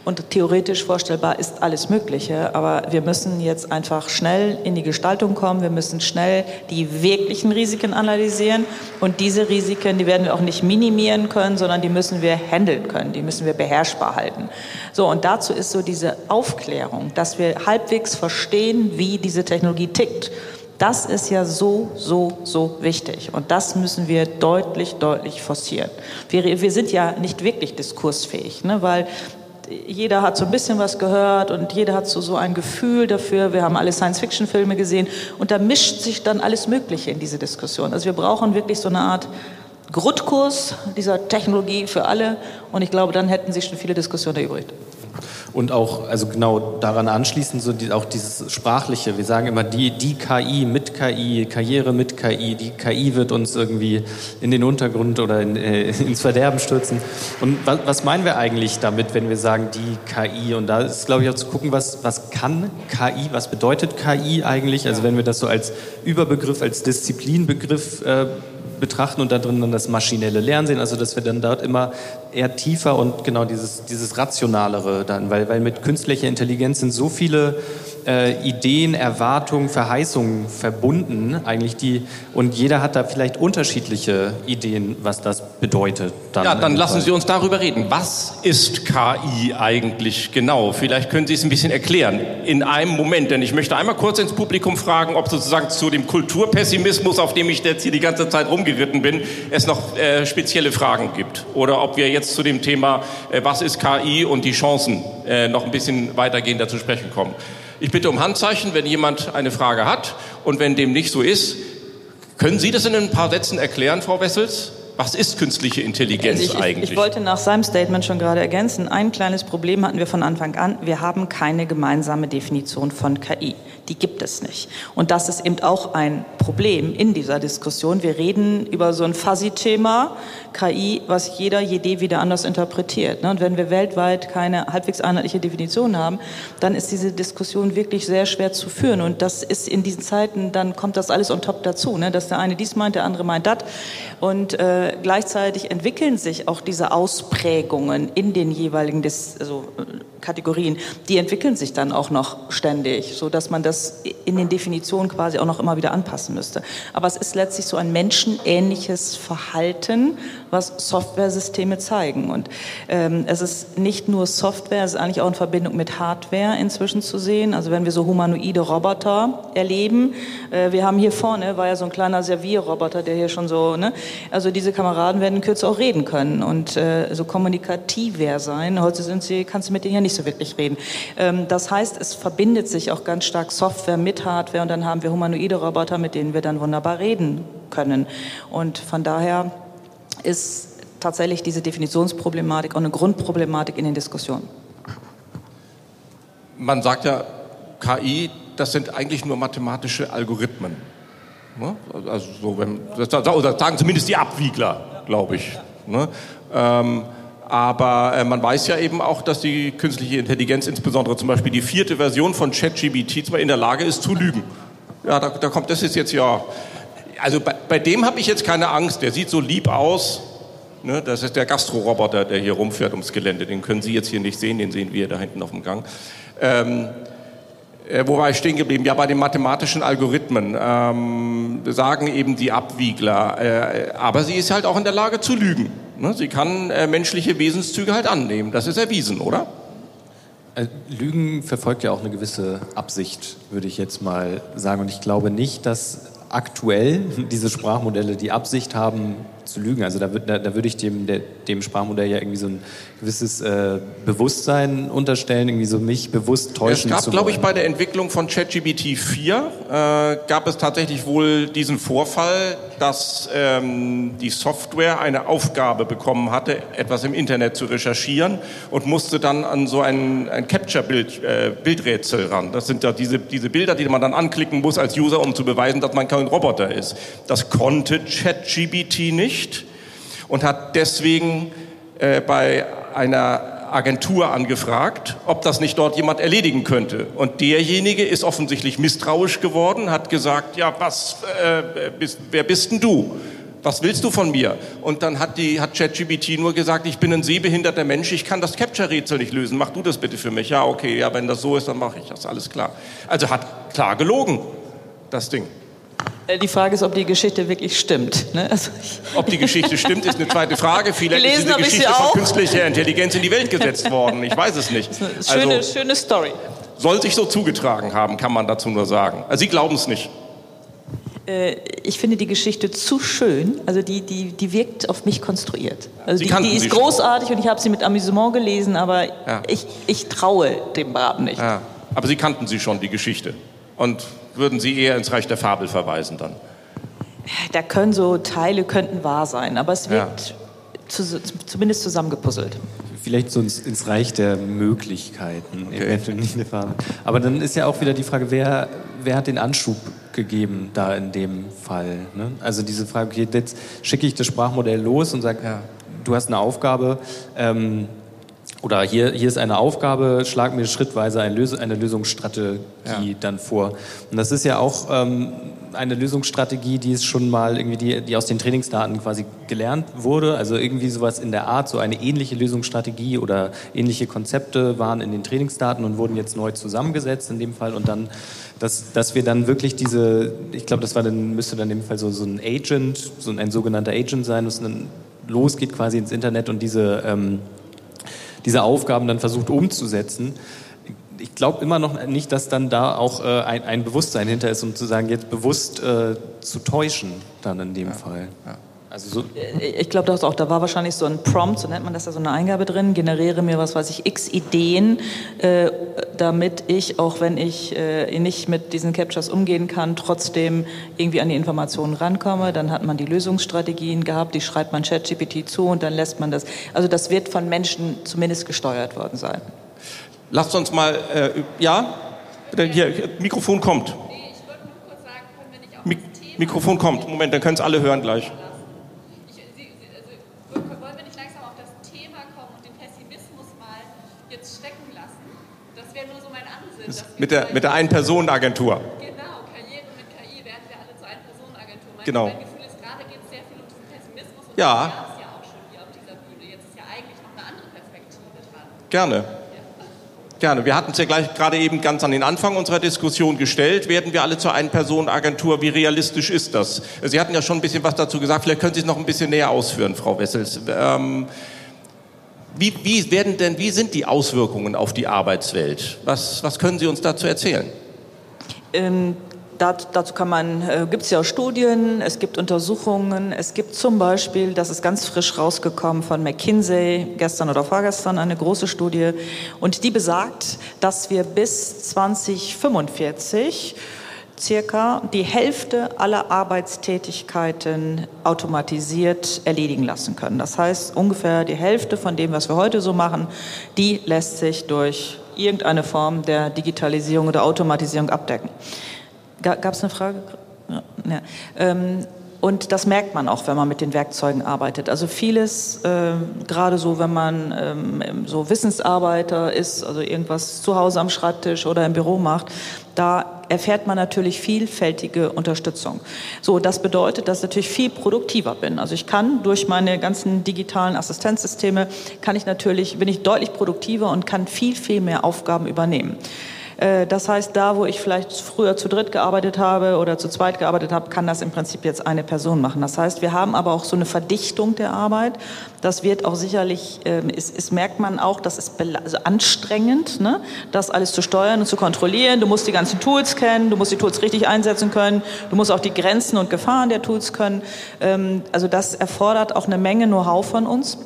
und theoretisch vorstellbar ist alles Mögliche. Aber wir müssen jetzt einfach schnell in die Gestaltung kommen. Wir müssen schnell die wirklichen Risiken analysieren. Und diese Risiken, die werden wir auch nicht minimieren können, sondern die müssen wir handeln können. Die müssen wir beherrschbar halten. So, und dazu ist so diese Aufklärung, dass wir halbwegs verstehen, wie diese Technologie tickt das ist ja so, so, so wichtig. Und das müssen wir deutlich, deutlich forcieren. Wir, wir sind ja nicht wirklich diskursfähig, ne? weil jeder hat so ein bisschen was gehört und jeder hat so, so ein Gefühl dafür. Wir haben alle Science-Fiction-Filme gesehen und da mischt sich dann alles Mögliche in diese Diskussion. Also wir brauchen wirklich so eine Art Grundkurs dieser Technologie für alle und ich glaube, dann hätten sich schon viele Diskussionen erübrigt. Und auch, also genau daran anschließend, so die, auch dieses Sprachliche. Wir sagen immer die, die KI mit KI, Karriere mit KI, die KI wird uns irgendwie in den Untergrund oder in, äh, ins Verderben stürzen. Und was, was meinen wir eigentlich damit, wenn wir sagen die KI? Und da ist, glaube ich, auch zu gucken, was, was kann KI, was bedeutet KI eigentlich? Also wenn wir das so als Überbegriff, als Disziplinbegriff äh, betrachten und da drin dann das maschinelle Lernen sehen, also dass wir dann dort immer eher tiefer und genau dieses, dieses Rationalere dann, weil, weil mit künstlicher Intelligenz sind so viele äh, Ideen, Erwartungen, Verheißungen verbunden, eigentlich die, und jeder hat da vielleicht unterschiedliche Ideen, was das bedeutet. Dann ja, dann lassen Sie uns darüber reden. Was ist KI eigentlich genau? Vielleicht können Sie es ein bisschen erklären in einem Moment, denn ich möchte einmal kurz ins Publikum fragen, ob sozusagen zu dem Kulturpessimismus, auf dem ich jetzt hier die ganze Zeit rumgeritten bin, es noch äh, spezielle Fragen gibt oder ob wir jetzt zu dem Thema, äh, was ist KI und die Chancen äh, noch ein bisschen weitergehender zu sprechen kommen. Ich bitte um Handzeichen, wenn jemand eine Frage hat. Und wenn dem nicht so ist, können Sie das in ein paar Sätzen erklären, Frau Wessels? Was ist künstliche Intelligenz also ich, eigentlich? Ich wollte nach seinem Statement schon gerade ergänzen. Ein kleines Problem hatten wir von Anfang an. Wir haben keine gemeinsame Definition von KI. Die gibt es nicht. Und das ist eben auch ein Problem in dieser Diskussion. Wir reden über so ein Fuzzy-Thema, KI, was jeder, jede wieder anders interpretiert. Ne? Und wenn wir weltweit keine halbwegs einheitliche Definition haben, dann ist diese Diskussion wirklich sehr schwer zu führen. Und das ist in diesen Zeiten, dann kommt das alles on top dazu, ne? dass der eine dies meint, der andere meint das. Und äh, gleichzeitig entwickeln sich auch diese Ausprägungen in den jeweiligen Dis also, Kategorien, die entwickeln sich dann auch noch ständig, so dass man das in den Definitionen quasi auch noch immer wieder anpassen müsste. Aber es ist letztlich so ein menschenähnliches Verhalten, was Softwaresysteme zeigen. Und ähm, es ist nicht nur Software, es ist eigentlich auch in Verbindung mit Hardware inzwischen zu sehen. Also wenn wir so humanoide Roboter erleben, äh, wir haben hier vorne, war ja so ein kleiner Servierroboter, der hier schon so, ne? also diese Kameraden werden in Kürze auch reden können und äh, so kommunikativer sein. Heute sind sie, kannst du mit denen ja nicht so wirklich reden. Ähm, das heißt, es verbindet sich auch ganz stark Software mit Hardware und dann haben wir humanoide Roboter, mit denen wir dann wunderbar reden können. Und von daher ist tatsächlich diese Definitionsproblematik auch eine Grundproblematik in den Diskussionen. Man sagt ja, KI, das sind eigentlich nur mathematische Algorithmen. Ne? Also so, wenn, das, oder sagen zumindest die Abwiegler, glaube ich. Ne? Ähm, aber äh, man weiß ja eben auch, dass die künstliche Intelligenz, insbesondere zum Beispiel die vierte Version von ChatGBT, zwar in der Lage ist zu lügen. Ja, da, da kommt das ist jetzt ja also bei, bei dem habe ich jetzt keine Angst. Der sieht so lieb aus. Ne? Das ist der Gastroroboter, der hier rumfährt ums Gelände. Den können Sie jetzt hier nicht sehen, den sehen wir da hinten auf dem Gang. Ähm, äh, wo war ich stehen geblieben? Ja, bei den mathematischen Algorithmen ähm, sagen eben die Abwiegler. Äh, aber sie ist halt auch in der Lage zu lügen. Ne? Sie kann äh, menschliche Wesenszüge halt annehmen. Das ist erwiesen, oder? Äh, Lügen verfolgt ja auch eine gewisse Absicht, würde ich jetzt mal sagen. Und ich glaube nicht, dass aktuell diese Sprachmodelle die Absicht haben, zu lügen. Also da, da, da würde ich dem, der, dem Sprachmodell ja irgendwie so ein gewisses äh, Bewusstsein unterstellen, irgendwie so mich bewusst täuschen Es gab, glaube ich, bei der Entwicklung von ChatGPT 4 äh, gab es tatsächlich wohl diesen Vorfall, dass ähm, die Software eine Aufgabe bekommen hatte, etwas im Internet zu recherchieren und musste dann an so ein, ein Capture-Bild, äh, Bildrätsel ran. Das sind ja diese, diese Bilder, die man dann anklicken muss als User, um zu beweisen, dass man kein Roboter ist. Das konnte ChatGPT nicht nicht und hat deswegen äh, bei einer Agentur angefragt, ob das nicht dort jemand erledigen könnte. Und derjenige ist offensichtlich misstrauisch geworden, hat gesagt, ja, was, äh, bist, wer bist denn du? Was willst du von mir? Und dann hat, die, hat ChatGPT nur gesagt, ich bin ein sehbehinderter Mensch, ich kann das Capture-Rätsel nicht lösen, mach du das bitte für mich. Ja, okay, ja, wenn das so ist, dann mache ich das, alles klar. Also hat klar gelogen, das Ding. Äh, die Frage ist, ob die Geschichte wirklich stimmt. Ne? Also ob die Geschichte stimmt, ist eine zweite Frage. Vielleicht Gelesen ist diese Geschichte von künstlicher Intelligenz in die Welt gesetzt worden. Ich weiß es nicht. Das ist eine schöne, also, schöne Story. Soll sich so zugetragen haben, kann man dazu nur sagen. Also Sie glauben es nicht. Äh, ich finde die Geschichte zu schön. Also die, die, die wirkt auf mich konstruiert. Also die, die, ist Sie großartig schon. und ich habe sie mit Amüsement gelesen, aber ja. ich, ich traue dem Braten nicht. Ja. Aber Sie kannten sie schon, die Geschichte. Und würden Sie eher ins Reich der Fabel verweisen dann? Da können so Teile könnten wahr sein, aber es wird ja. zu, zumindest zusammengepuzzelt vielleicht so ins, ins, Reich der Möglichkeiten, okay. eventuell nicht eine Farbe. Aber dann ist ja auch wieder die Frage, wer, wer hat den Anschub gegeben da in dem Fall? Ne? Also diese Frage, okay, jetzt schicke ich das Sprachmodell los und sage, ja. du hast eine Aufgabe, ähm, oder hier, hier ist eine Aufgabe, schlag mir schrittweise eine, Lös eine Lösungsstrategie ja. dann vor. Und das ist ja auch ähm, eine Lösungsstrategie, die ist schon mal irgendwie, die, die aus den Trainingsdaten quasi gelernt wurde. Also irgendwie sowas in der Art, so eine ähnliche Lösungsstrategie oder ähnliche Konzepte waren in den Trainingsdaten und wurden jetzt neu zusammengesetzt in dem Fall und dann dass, dass wir dann wirklich diese, ich glaube, das war dann, müsste dann in dem Fall so, so ein Agent, so ein, ein sogenannter Agent sein, das dann losgeht quasi ins Internet und diese, ähm, diese Aufgaben dann versucht umzusetzen ich glaube immer noch nicht, dass dann da auch äh, ein, ein, Bewusstsein hinter ist, um zu sagen, jetzt bewusst äh, zu täuschen, dann in dem ja. Fall. Ja. Also so äh, ich glaube, auch da war wahrscheinlich so ein Prompt, so nennt man das ja so eine Eingabe drin, generiere mir was weiß ich, x Ideen, äh, damit ich, auch wenn ich äh, nicht mit diesen Captures umgehen kann, trotzdem irgendwie an die Informationen rankomme. Dann hat man die Lösungsstrategien gehabt, die schreibt man ChatGPT zu und dann lässt man das. Also das wird von Menschen zumindest gesteuert worden sein. Lasst uns mal, äh, ja? Hier, Mikrofon kommt. Mikrofon kommt. Moment, dann können es alle hören gleich. Mit der, mit der Ein-Personen-Agentur. Genau, Karriere mit KI werden wir alle zur Ein-Personen-Agentur. Mein, genau. mein Gefühl ist, gerade geht es sehr viel um diesen Pessimismus. Und ja. das es ja auch schon hier auf dieser Bühne. Jetzt ist ja eigentlich noch eine andere Perspektive dran. Gerne. Gerne. Wir hatten es ja gleich gerade eben ganz an den Anfang unserer Diskussion gestellt. Werden wir alle zur Ein-Personen-Agentur? Wie realistisch ist das? Sie hatten ja schon ein bisschen was dazu gesagt. Vielleicht können Sie es noch ein bisschen näher ausführen, Frau Wessels. Ähm, wie, wie, werden denn, wie sind die Auswirkungen auf die Arbeitswelt? Was, was können Sie uns dazu erzählen? Ähm, dazu kann man, äh, gibt es ja Studien, es gibt Untersuchungen, es gibt zum Beispiel, das ist ganz frisch rausgekommen von McKinsey, gestern oder vorgestern, eine große Studie, und die besagt, dass wir bis 2045 circa die Hälfte aller Arbeitstätigkeiten automatisiert erledigen lassen können. Das heißt, ungefähr die Hälfte von dem, was wir heute so machen, die lässt sich durch irgendeine Form der Digitalisierung oder Automatisierung abdecken. Gab es eine Frage? Ja, ja. Ähm, und das merkt man auch, wenn man mit den Werkzeugen arbeitet. Also vieles, äh, gerade so, wenn man ähm, so Wissensarbeiter ist, also irgendwas zu Hause am Schreibtisch oder im Büro macht, da erfährt man natürlich vielfältige Unterstützung. So, das bedeutet, dass ich natürlich viel produktiver bin. Also ich kann durch meine ganzen digitalen Assistenzsysteme, kann ich natürlich, bin ich deutlich produktiver und kann viel, viel mehr Aufgaben übernehmen. Äh, das heißt, da, wo ich vielleicht früher zu dritt gearbeitet habe oder zu zweit gearbeitet habe, kann das im Prinzip jetzt eine Person machen. Das heißt, wir haben aber auch so eine Verdichtung der Arbeit. Das wird auch sicherlich, ähm, ist, ist merkt man auch, das ist also anstrengend, ne? das alles zu steuern und zu kontrollieren. Du musst die ganzen Tools kennen, du musst die Tools richtig einsetzen können, du musst auch die Grenzen und Gefahren der Tools können. Ähm, also das erfordert auch eine Menge Know-how von uns.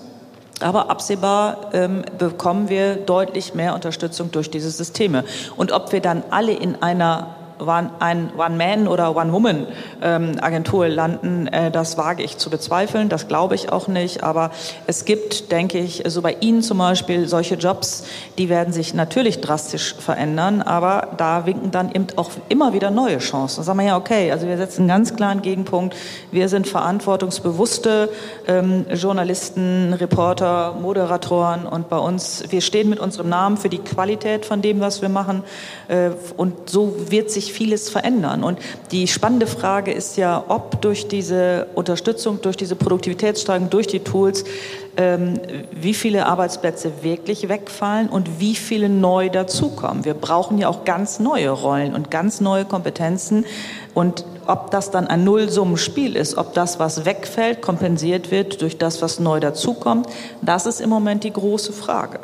Aber absehbar ähm, bekommen wir deutlich mehr Unterstützung durch diese Systeme. Und ob wir dann alle in einer ein One-Man- oder One-Woman-Agentur landen, äh, das wage ich zu bezweifeln, das glaube ich auch nicht. Aber es gibt, denke ich, so bei Ihnen zum Beispiel solche Jobs, die werden sich natürlich drastisch verändern, aber da winken dann eben auch immer wieder neue Chancen. Sagen wir ja, okay, also wir setzen einen ganz klaren Gegenpunkt. Wir sind verantwortungsbewusste ähm, Journalisten, Reporter, Moderatoren und bei uns, wir stehen mit unserem Namen für die Qualität von dem, was wir machen. Äh, und so wird sich vieles verändern. Und die spannende Frage ist ja, ob durch diese Unterstützung, durch diese Produktivitätssteigerung, durch die Tools, ähm, wie viele Arbeitsplätze wirklich wegfallen und wie viele neu dazukommen. Wir brauchen ja auch ganz neue Rollen und ganz neue Kompetenzen. Und ob das dann ein Nullsummenspiel ist, ob das, was wegfällt, kompensiert wird durch das, was neu dazukommt, das ist im Moment die große Frage.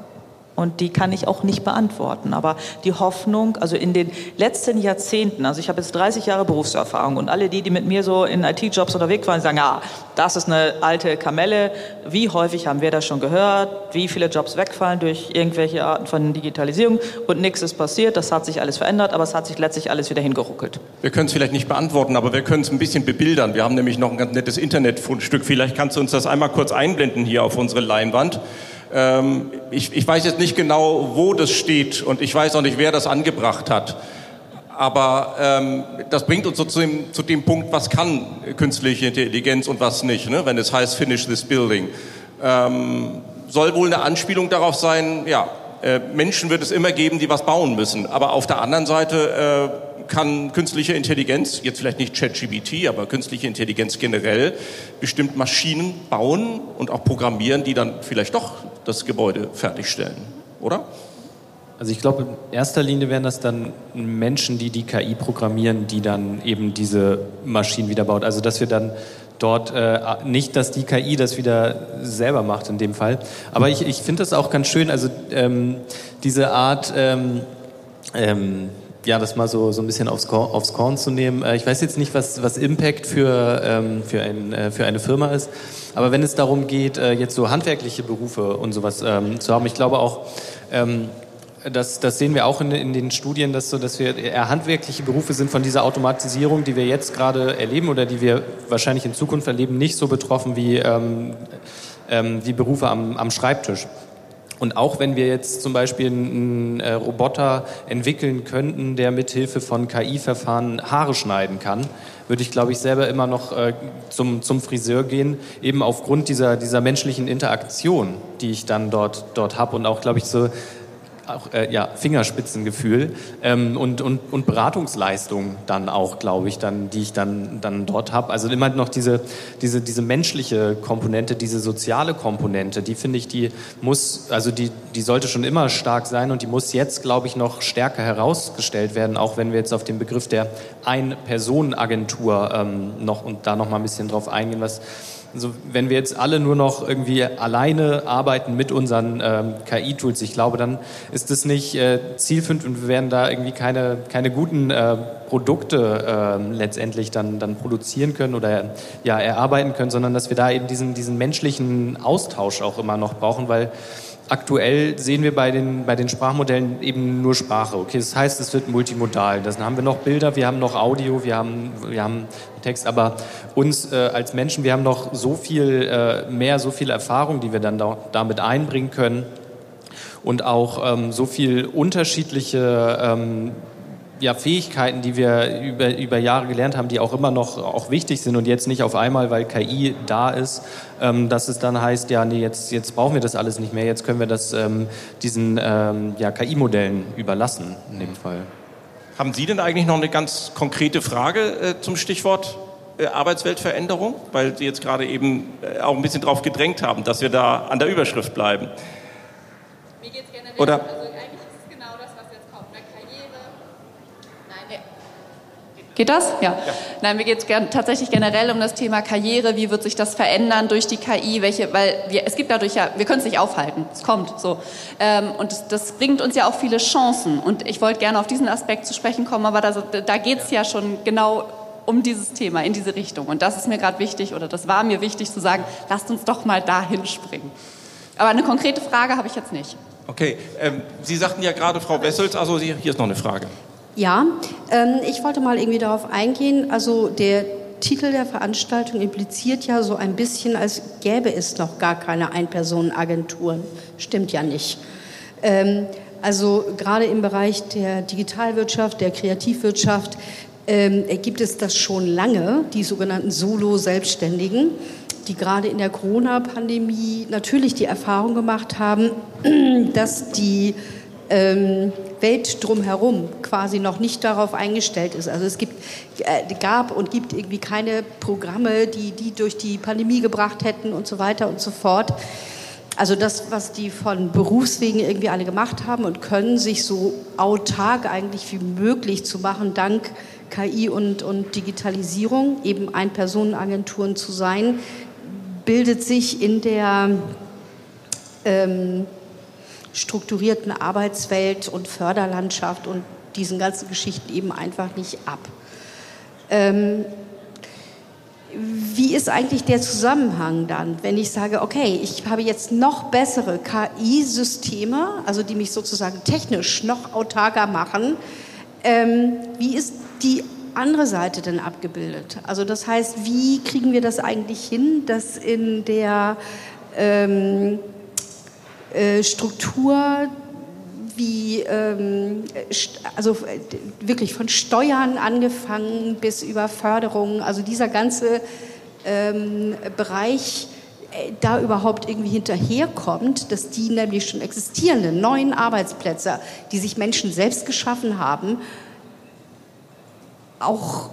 Und die kann ich auch nicht beantworten. Aber die Hoffnung, also in den letzten Jahrzehnten, also ich habe jetzt 30 Jahre Berufserfahrung und alle die, die mit mir so in IT-Jobs unterwegs waren, sagen, ja, das ist eine alte Kamelle. Wie häufig haben wir das schon gehört? Wie viele Jobs wegfallen durch irgendwelche Arten von Digitalisierung? Und nichts ist passiert. Das hat sich alles verändert, aber es hat sich letztlich alles wieder hingeruckelt. Wir können es vielleicht nicht beantworten, aber wir können es ein bisschen bebildern. Wir haben nämlich noch ein ganz nettes Internetfundstück. Vielleicht kannst du uns das einmal kurz einblenden hier auf unsere Leinwand. Ähm, ich, ich weiß jetzt nicht genau, wo das steht und ich weiß auch nicht, wer das angebracht hat. Aber ähm, das bringt uns so zu dem, zu dem Punkt, was kann künstliche Intelligenz und was nicht, ne? wenn es heißt Finish this building. Ähm, soll wohl eine Anspielung darauf sein, ja, äh, Menschen wird es immer geben, die was bauen müssen. Aber auf der anderen Seite äh, kann künstliche Intelligenz, jetzt vielleicht nicht ChatGBT, aber künstliche Intelligenz generell, bestimmt Maschinen bauen und auch programmieren, die dann vielleicht doch das Gebäude fertigstellen, oder? Also ich glaube, in erster Linie wären das dann Menschen, die die KI programmieren, die dann eben diese Maschinen wieder baut. Also dass wir dann dort äh, nicht, dass die KI das wieder selber macht in dem Fall. Aber ich, ich finde das auch ganz schön, also ähm, diese Art, ähm, ähm, ja, das mal so, so ein bisschen aufs Korn, aufs Korn zu nehmen. Äh, ich weiß jetzt nicht, was, was Impact für, ähm, für, ein, äh, für eine Firma ist, aber wenn es darum geht, äh, jetzt so handwerkliche Berufe und sowas ähm, zu haben, ich glaube auch, ähm, das, das sehen wir auch in, in, den Studien, dass, so, dass wir eher handwerkliche Berufe sind von dieser Automatisierung, die wir jetzt gerade erleben oder die wir wahrscheinlich in Zukunft erleben, nicht so betroffen wie, ähm, ähm, wie Berufe am, am Schreibtisch. Und auch wenn wir jetzt zum Beispiel einen äh, Roboter entwickeln könnten, der mithilfe von KI-Verfahren Haare schneiden kann, würde ich, glaube ich, selber immer noch äh, zum, zum Friseur gehen, eben aufgrund dieser, dieser menschlichen Interaktion, die ich dann dort, dort habe und auch, glaube ich, so auch äh, ja, Fingerspitzengefühl ähm, und, und, und Beratungsleistung dann auch, glaube ich, dann, die ich dann, dann dort habe. Also immer noch diese, diese, diese menschliche Komponente, diese soziale Komponente, die finde ich, die muss, also die, die sollte schon immer stark sein und die muss jetzt, glaube ich, noch stärker herausgestellt werden, auch wenn wir jetzt auf den Begriff der Ein-Personen-Agentur ähm, noch und da noch mal ein bisschen drauf eingehen, was also wenn wir jetzt alle nur noch irgendwie alleine arbeiten mit unseren ähm, KI-Tools, ich glaube, dann ist das nicht äh, zielführend und wir werden da irgendwie keine, keine guten äh, Produkte äh, letztendlich dann, dann produzieren können oder ja, erarbeiten können, sondern dass wir da eben diesen, diesen menschlichen Austausch auch immer noch brauchen, weil Aktuell sehen wir bei den, bei den Sprachmodellen eben nur Sprache. Okay, das heißt, es wird multimodal. Dann haben wir noch Bilder, wir haben noch Audio, wir haben, wir haben Text, aber uns äh, als Menschen, wir haben noch so viel äh, mehr, so viel Erfahrung, die wir dann da, damit einbringen können und auch ähm, so viel unterschiedliche ähm, ja, Fähigkeiten, die wir über, über Jahre gelernt haben, die auch immer noch auch wichtig sind und jetzt nicht auf einmal, weil KI da ist, ähm, dass es dann heißt, ja, nee, jetzt, jetzt brauchen wir das alles nicht mehr, jetzt können wir das ähm, diesen ähm, ja, KI-Modellen überlassen in dem Fall. Haben Sie denn eigentlich noch eine ganz konkrete Frage äh, zum Stichwort äh, Arbeitsweltveränderung? Weil Sie jetzt gerade eben äh, auch ein bisschen darauf gedrängt haben, dass wir da an der Überschrift bleiben. Mir geht es generell. Oder? Geht das? Ja. ja. Nein, mir geht es tatsächlich generell um das Thema Karriere. Wie wird sich das verändern durch die KI? Welche, weil wir, es gibt dadurch ja, wir können es nicht aufhalten. Es kommt so. Ähm, und das, das, bringt uns ja auch viele Chancen. Und ich wollte gerne auf diesen Aspekt zu sprechen kommen, aber da, da geht es ja schon genau um dieses Thema, in diese Richtung. Und das ist mir gerade wichtig, oder das war mir wichtig zu sagen, lasst uns doch mal dahin springen. Aber eine konkrete Frage habe ich jetzt nicht. Okay, ähm, Sie sagten ja gerade, Frau Wessels, also hier ist noch eine Frage. Ja, ähm, ich wollte mal irgendwie darauf eingehen. Also der Titel der Veranstaltung impliziert ja so ein bisschen, als gäbe es noch gar keine Einpersonenagenturen. Stimmt ja nicht. Ähm, also gerade im Bereich der Digitalwirtschaft, der Kreativwirtschaft ähm, gibt es das schon lange, die sogenannten Solo-Selbstständigen, die gerade in der Corona-Pandemie natürlich die Erfahrung gemacht haben, dass die ähm, Welt drumherum quasi noch nicht darauf eingestellt ist. Also es gibt, äh, gab und gibt irgendwie keine Programme, die die durch die Pandemie gebracht hätten und so weiter und so fort. Also das, was die von Berufswegen irgendwie alle gemacht haben und können, sich so autark eigentlich wie möglich zu machen, dank KI und, und Digitalisierung, eben Ein-Personen-Agenturen zu sein, bildet sich in der ähm, strukturierten Arbeitswelt und Förderlandschaft und diesen ganzen Geschichten eben einfach nicht ab. Ähm, wie ist eigentlich der Zusammenhang dann, wenn ich sage, okay, ich habe jetzt noch bessere KI-Systeme, also die mich sozusagen technisch noch autarker machen, ähm, wie ist die andere Seite denn abgebildet? Also das heißt, wie kriegen wir das eigentlich hin, dass in der ähm, äh, Struktur wie ähm, also wirklich von Steuern angefangen bis über Förderung, also dieser ganze ähm, Bereich äh, da überhaupt irgendwie hinterherkommt, dass die nämlich schon existierenden neuen Arbeitsplätze, die sich Menschen selbst geschaffen haben, auch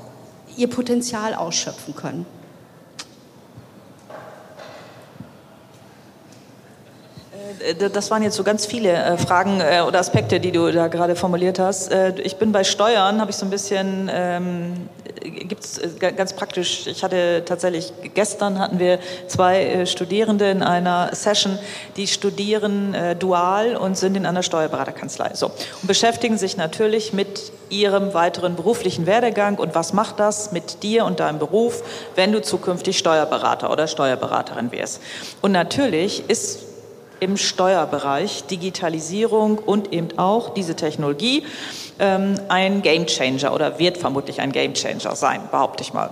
ihr Potenzial ausschöpfen können. Das waren jetzt so ganz viele äh, Fragen äh, oder Aspekte, die du da gerade formuliert hast. ich bin bei Steuern, habe ich so ein bisschen, ähm, gibt es ganz praktisch, ich hatte tatsächlich, gestern hatten wir zwei Studierende in einer Session, die studieren äh, dual und sind in einer Steuerberaterkanzlei. So. Und beschäftigen sich natürlich mit ihrem weiteren beruflichen Werdegang und was macht das mit dir und deinem Beruf, wenn du zukünftig Steuerberater oder Steuerberaterin wirst. Und natürlich ist im Steuerbereich, Digitalisierung und eben auch diese Technologie ähm, ein Gamechanger oder wird vermutlich ein Gamechanger sein, behaupte ich mal.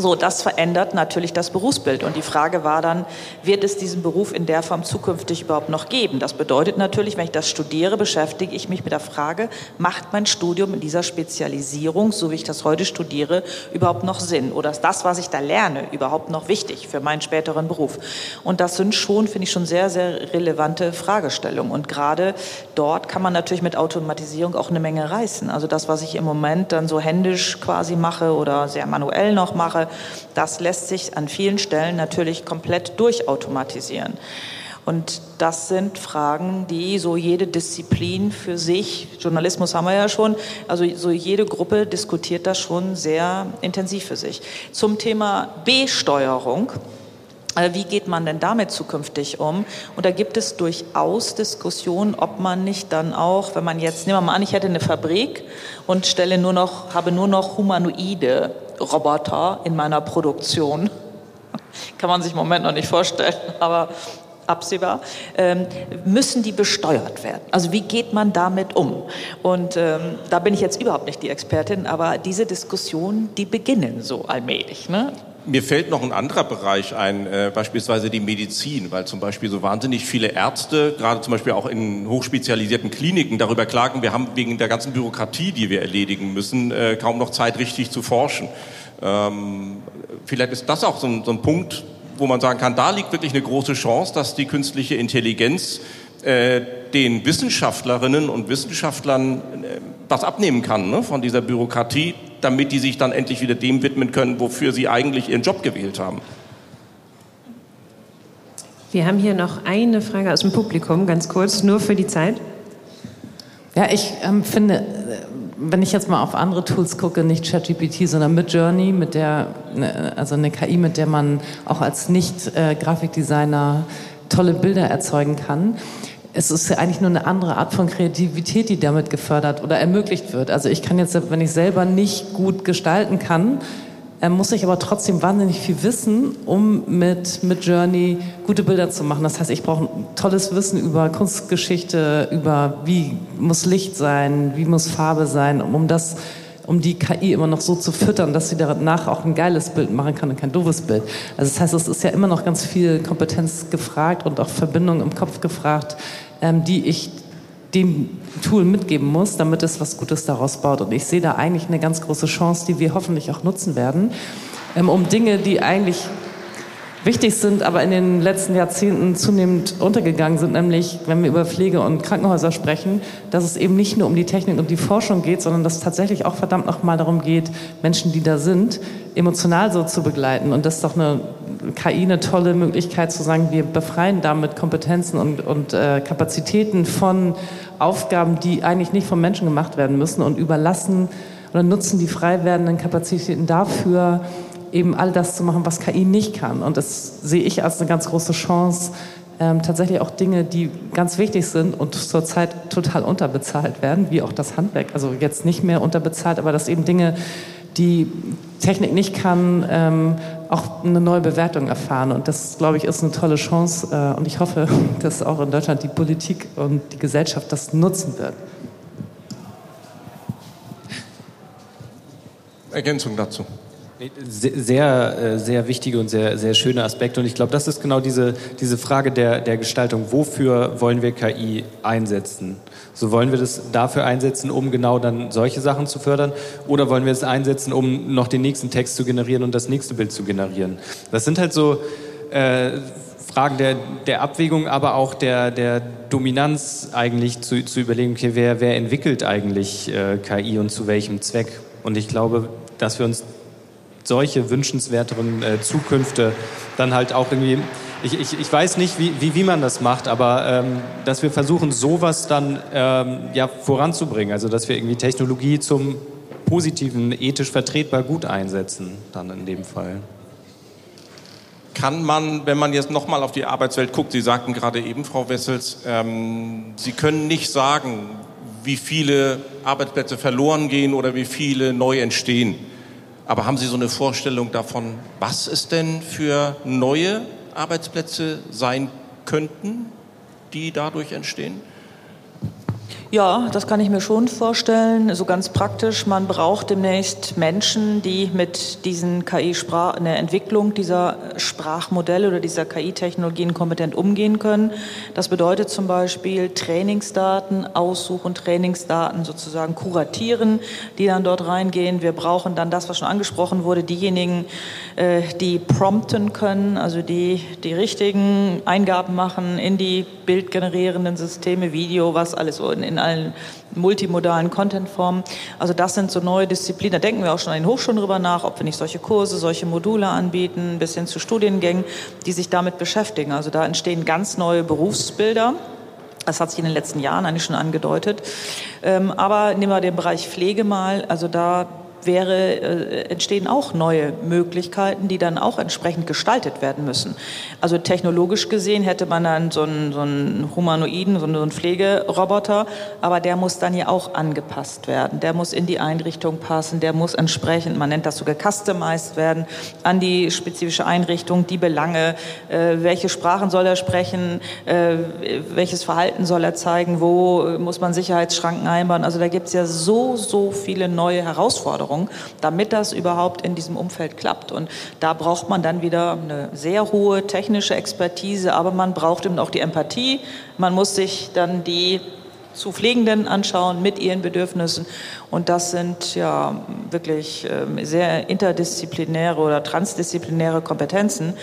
So, das verändert natürlich das Berufsbild. Und die Frage war dann, wird es diesen Beruf in der Form zukünftig überhaupt noch geben? Das bedeutet natürlich, wenn ich das studiere, beschäftige ich mich mit der Frage, macht mein Studium in dieser Spezialisierung, so wie ich das heute studiere, überhaupt noch Sinn? Oder ist das, was ich da lerne, überhaupt noch wichtig für meinen späteren Beruf? Und das sind schon, finde ich, schon sehr, sehr relevante Fragestellungen. Und gerade dort kann man natürlich mit Automatisierung auch eine Menge reißen. Also das, was ich im Moment dann so händisch quasi mache oder sehr manuell noch mache, das lässt sich an vielen Stellen natürlich komplett durchautomatisieren. Und das sind Fragen, die so jede Disziplin für sich, Journalismus haben wir ja schon, also so jede Gruppe diskutiert das schon sehr intensiv für sich. Zum Thema Besteuerung. Äh, wie geht man denn damit zukünftig um? Und da gibt es durchaus Diskussionen, ob man nicht dann auch, wenn man jetzt, nehmen wir mal an, ich hätte eine Fabrik und stelle nur noch, habe nur noch humanoide Roboter in meiner Produktion. Kann man sich im Moment noch nicht vorstellen, aber absehbar, ähm, müssen die besteuert werden. Also wie geht man damit um? Und ähm, da bin ich jetzt überhaupt nicht die Expertin, aber diese Diskussionen, die beginnen so allmählich. Ne? Mir fällt noch ein anderer Bereich ein, äh, beispielsweise die Medizin, weil zum Beispiel so wahnsinnig viele Ärzte, gerade zum Beispiel auch in hochspezialisierten Kliniken, darüber klagen, wir haben wegen der ganzen Bürokratie, die wir erledigen müssen, äh, kaum noch Zeit, richtig zu forschen. Ähm, vielleicht ist das auch so ein, so ein Punkt, wo man sagen kann, da liegt wirklich eine große Chance, dass die künstliche Intelligenz äh, den Wissenschaftlerinnen und Wissenschaftlern äh, was abnehmen kann ne, von dieser Bürokratie, damit die sich dann endlich wieder dem widmen können, wofür sie eigentlich ihren Job gewählt haben. Wir haben hier noch eine Frage aus dem Publikum, ganz kurz, nur für die Zeit. Ja, ich ähm, finde, wenn ich jetzt mal auf andere Tools gucke, nicht ChatGPT, sondern Midjourney, mit der, ne, also eine KI, mit der man auch als Nicht-Grafikdesigner tolle Bilder erzeugen kann. Es ist ja eigentlich nur eine andere Art von Kreativität, die damit gefördert oder ermöglicht wird. Also ich kann jetzt, wenn ich selber nicht gut gestalten kann, äh, muss ich aber trotzdem wahnsinnig viel wissen, um mit, mit Journey gute Bilder zu machen. Das heißt, ich brauche ein tolles Wissen über Kunstgeschichte, über wie muss Licht sein, wie muss Farbe sein, um, um das um die KI immer noch so zu füttern, dass sie danach auch ein geiles Bild machen kann und kein doofes Bild. Also das heißt, es ist ja immer noch ganz viel Kompetenz gefragt und auch Verbindung im Kopf gefragt, ähm, die ich dem Tool mitgeben muss, damit es was Gutes daraus baut. Und ich sehe da eigentlich eine ganz große Chance, die wir hoffentlich auch nutzen werden, ähm, um Dinge, die eigentlich wichtig sind, aber in den letzten Jahrzehnten zunehmend untergegangen sind, nämlich wenn wir über Pflege und Krankenhäuser sprechen, dass es eben nicht nur um die Technik und die Forschung geht, sondern dass es tatsächlich auch verdammt nochmal darum geht, Menschen, die da sind, emotional so zu begleiten. Und das ist doch eine KI eine tolle Möglichkeit zu sagen, wir befreien damit Kompetenzen und, und äh, Kapazitäten von Aufgaben, die eigentlich nicht vom Menschen gemacht werden müssen und überlassen oder nutzen die frei werdenden Kapazitäten dafür, eben all das zu machen, was KI nicht kann. Und das sehe ich als eine ganz große Chance, ähm, tatsächlich auch Dinge, die ganz wichtig sind und zurzeit total unterbezahlt werden, wie auch das Handwerk. Also jetzt nicht mehr unterbezahlt, aber dass eben Dinge, die Technik nicht kann, ähm, auch eine neue Bewertung erfahren. Und das, glaube ich, ist eine tolle Chance. Äh, und ich hoffe, dass auch in Deutschland die Politik und die Gesellschaft das nutzen wird. Ergänzung dazu. Sehr, äh, sehr wichtige und sehr, sehr schöne Aspekte. Und ich glaube, das ist genau diese, diese Frage der, der Gestaltung. Wofür wollen wir KI einsetzen? So wollen wir das dafür einsetzen, um genau dann solche Sachen zu fördern? Oder wollen wir es einsetzen, um noch den nächsten Text zu generieren und das nächste Bild zu generieren? Das sind halt so äh, Fragen der, der Abwägung, aber auch der, der Dominanz eigentlich zu, zu überlegen, okay, wer, wer entwickelt eigentlich äh, KI und zu welchem Zweck? Und ich glaube, dass wir uns solche wünschenswerteren äh, Zukünfte dann halt auch irgendwie, ich, ich, ich weiß nicht, wie, wie, wie man das macht, aber ähm, dass wir versuchen, sowas dann ähm, ja, voranzubringen. Also dass wir irgendwie Technologie zum positiven, ethisch vertretbar gut einsetzen, dann in dem Fall. Kann man, wenn man jetzt nochmal auf die Arbeitswelt guckt, Sie sagten gerade eben, Frau Wessels, ähm, Sie können nicht sagen, wie viele Arbeitsplätze verloren gehen oder wie viele neu entstehen. Aber haben Sie so eine Vorstellung davon, was es denn für neue Arbeitsplätze sein könnten, die dadurch entstehen? Ja, das kann ich mir schon vorstellen. So ganz praktisch. Man braucht demnächst Menschen, die mit diesen KI-Sprach, in der Entwicklung dieser Sprachmodelle oder dieser KI-Technologien kompetent umgehen können. Das bedeutet zum Beispiel Trainingsdaten aussuchen, Trainingsdaten sozusagen kuratieren, die dann dort reingehen. Wir brauchen dann das, was schon angesprochen wurde, diejenigen, äh, die prompten können, also die die richtigen Eingaben machen in die bildgenerierenden Systeme, Video, was alles in, in allen multimodalen Contentformen. Also das sind so neue Disziplinen. Da denken wir auch schon an den Hochschulen drüber nach, ob wir nicht solche Kurse, solche Module anbieten, bis hin zu Studiengängen, die sich damit beschäftigen. Also da entstehen ganz neue Berufsbilder. Das hat sich in den letzten Jahren eigentlich schon angedeutet. Ähm, aber nehmen wir den Bereich Pflege mal. Also da wäre, äh, entstehen auch neue Möglichkeiten, die dann auch entsprechend gestaltet werden müssen. Also technologisch gesehen hätte man dann so einen, so einen Humanoiden, so einen Pflegeroboter, aber der muss dann ja auch angepasst werden. Der muss in die Einrichtung passen, der muss entsprechend, man nennt das sogar customized werden, an die spezifische Einrichtung, die Belange, äh, welche Sprachen soll er sprechen, äh, welches Verhalten soll er zeigen, wo muss man Sicherheitsschranken einbauen. Also da gibt es ja so, so viele neue Herausforderungen. Anforderungen, damit das überhaupt in diesem Umfeld klappt. Und da braucht man dann wieder eine sehr hohe technische Expertise, aber man braucht eben auch die Empathie. Man muss sich dann die zu Pflegenden anschauen mit ihren Bedürfnissen. Und das sind ja wirklich ähm, sehr interdisziplinäre oder transdisziplinäre Kompetenzen,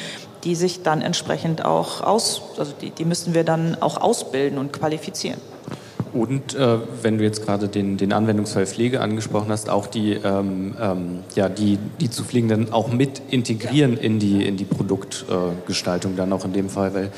die sich dann entsprechend auch aus, also die, die müssen wir dann auch ausbilden und qualifizieren. Und äh, wenn du jetzt gerade den, den Anwendungsfall Pflege angesprochen hast, auch die, ähm, ähm, ja, die, die zu Pflegenden auch mit integrieren in die, in die Produktgestaltung äh, dann auch in dem Fall, weil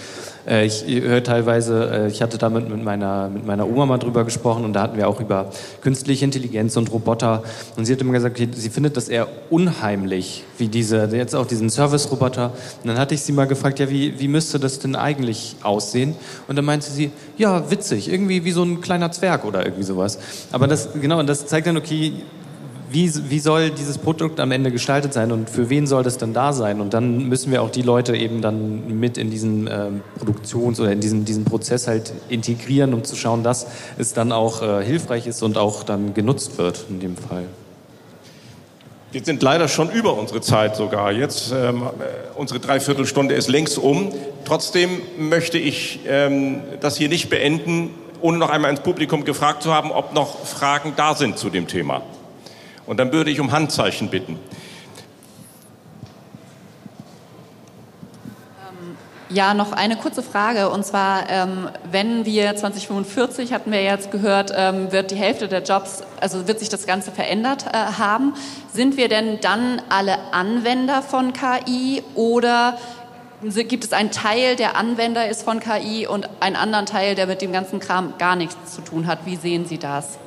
äh, ich höre teilweise, äh, ich hatte damit mit meiner, mit meiner Oma mal drüber gesprochen und da hatten wir auch über künstliche Intelligenz und Roboter. Und sie hat immer gesagt, sie findet das eher unheimlich, wie diese, jetzt auch diesen Service-Roboter. Und dann hatte ich sie mal gefragt, ja, wie, wie müsste das denn eigentlich aussehen? Und dann meinte sie, ja, witzig, irgendwie wie so ein kleiner Zwerg oder irgendwie sowas. Aber das, genau, und das zeigt dann, okay, wie, wie soll dieses Produkt am Ende gestaltet sein und für wen soll das dann da sein? Und dann müssen wir auch die Leute eben dann mit in diesen ähm, Produktions- oder in diesen, diesen Prozess halt integrieren, um zu schauen, dass es dann auch äh, hilfreich ist und auch dann genutzt wird in dem Fall. Wir sind leider schon über unsere Zeit sogar. Jetzt ähm, äh, unsere Dreiviertelstunde ist längst um. Trotzdem möchte ich ähm, das hier nicht beenden, ohne noch einmal ins Publikum gefragt zu haben, ob noch Fragen da sind zu dem Thema. Und dann würde ich um Handzeichen bitten. Ähm, ja, noch eine kurze Frage. Und zwar, ähm, wenn wir 2045, hatten wir jetzt gehört, ähm, wird die Hälfte der Jobs, also wird sich das Ganze verändert äh, haben. Sind wir denn dann alle Anwender von KI oder gibt es einen Teil, der Anwender ist von KI und einen anderen Teil, der mit dem ganzen Kram gar nichts zu tun hat? Wie sehen Sie das?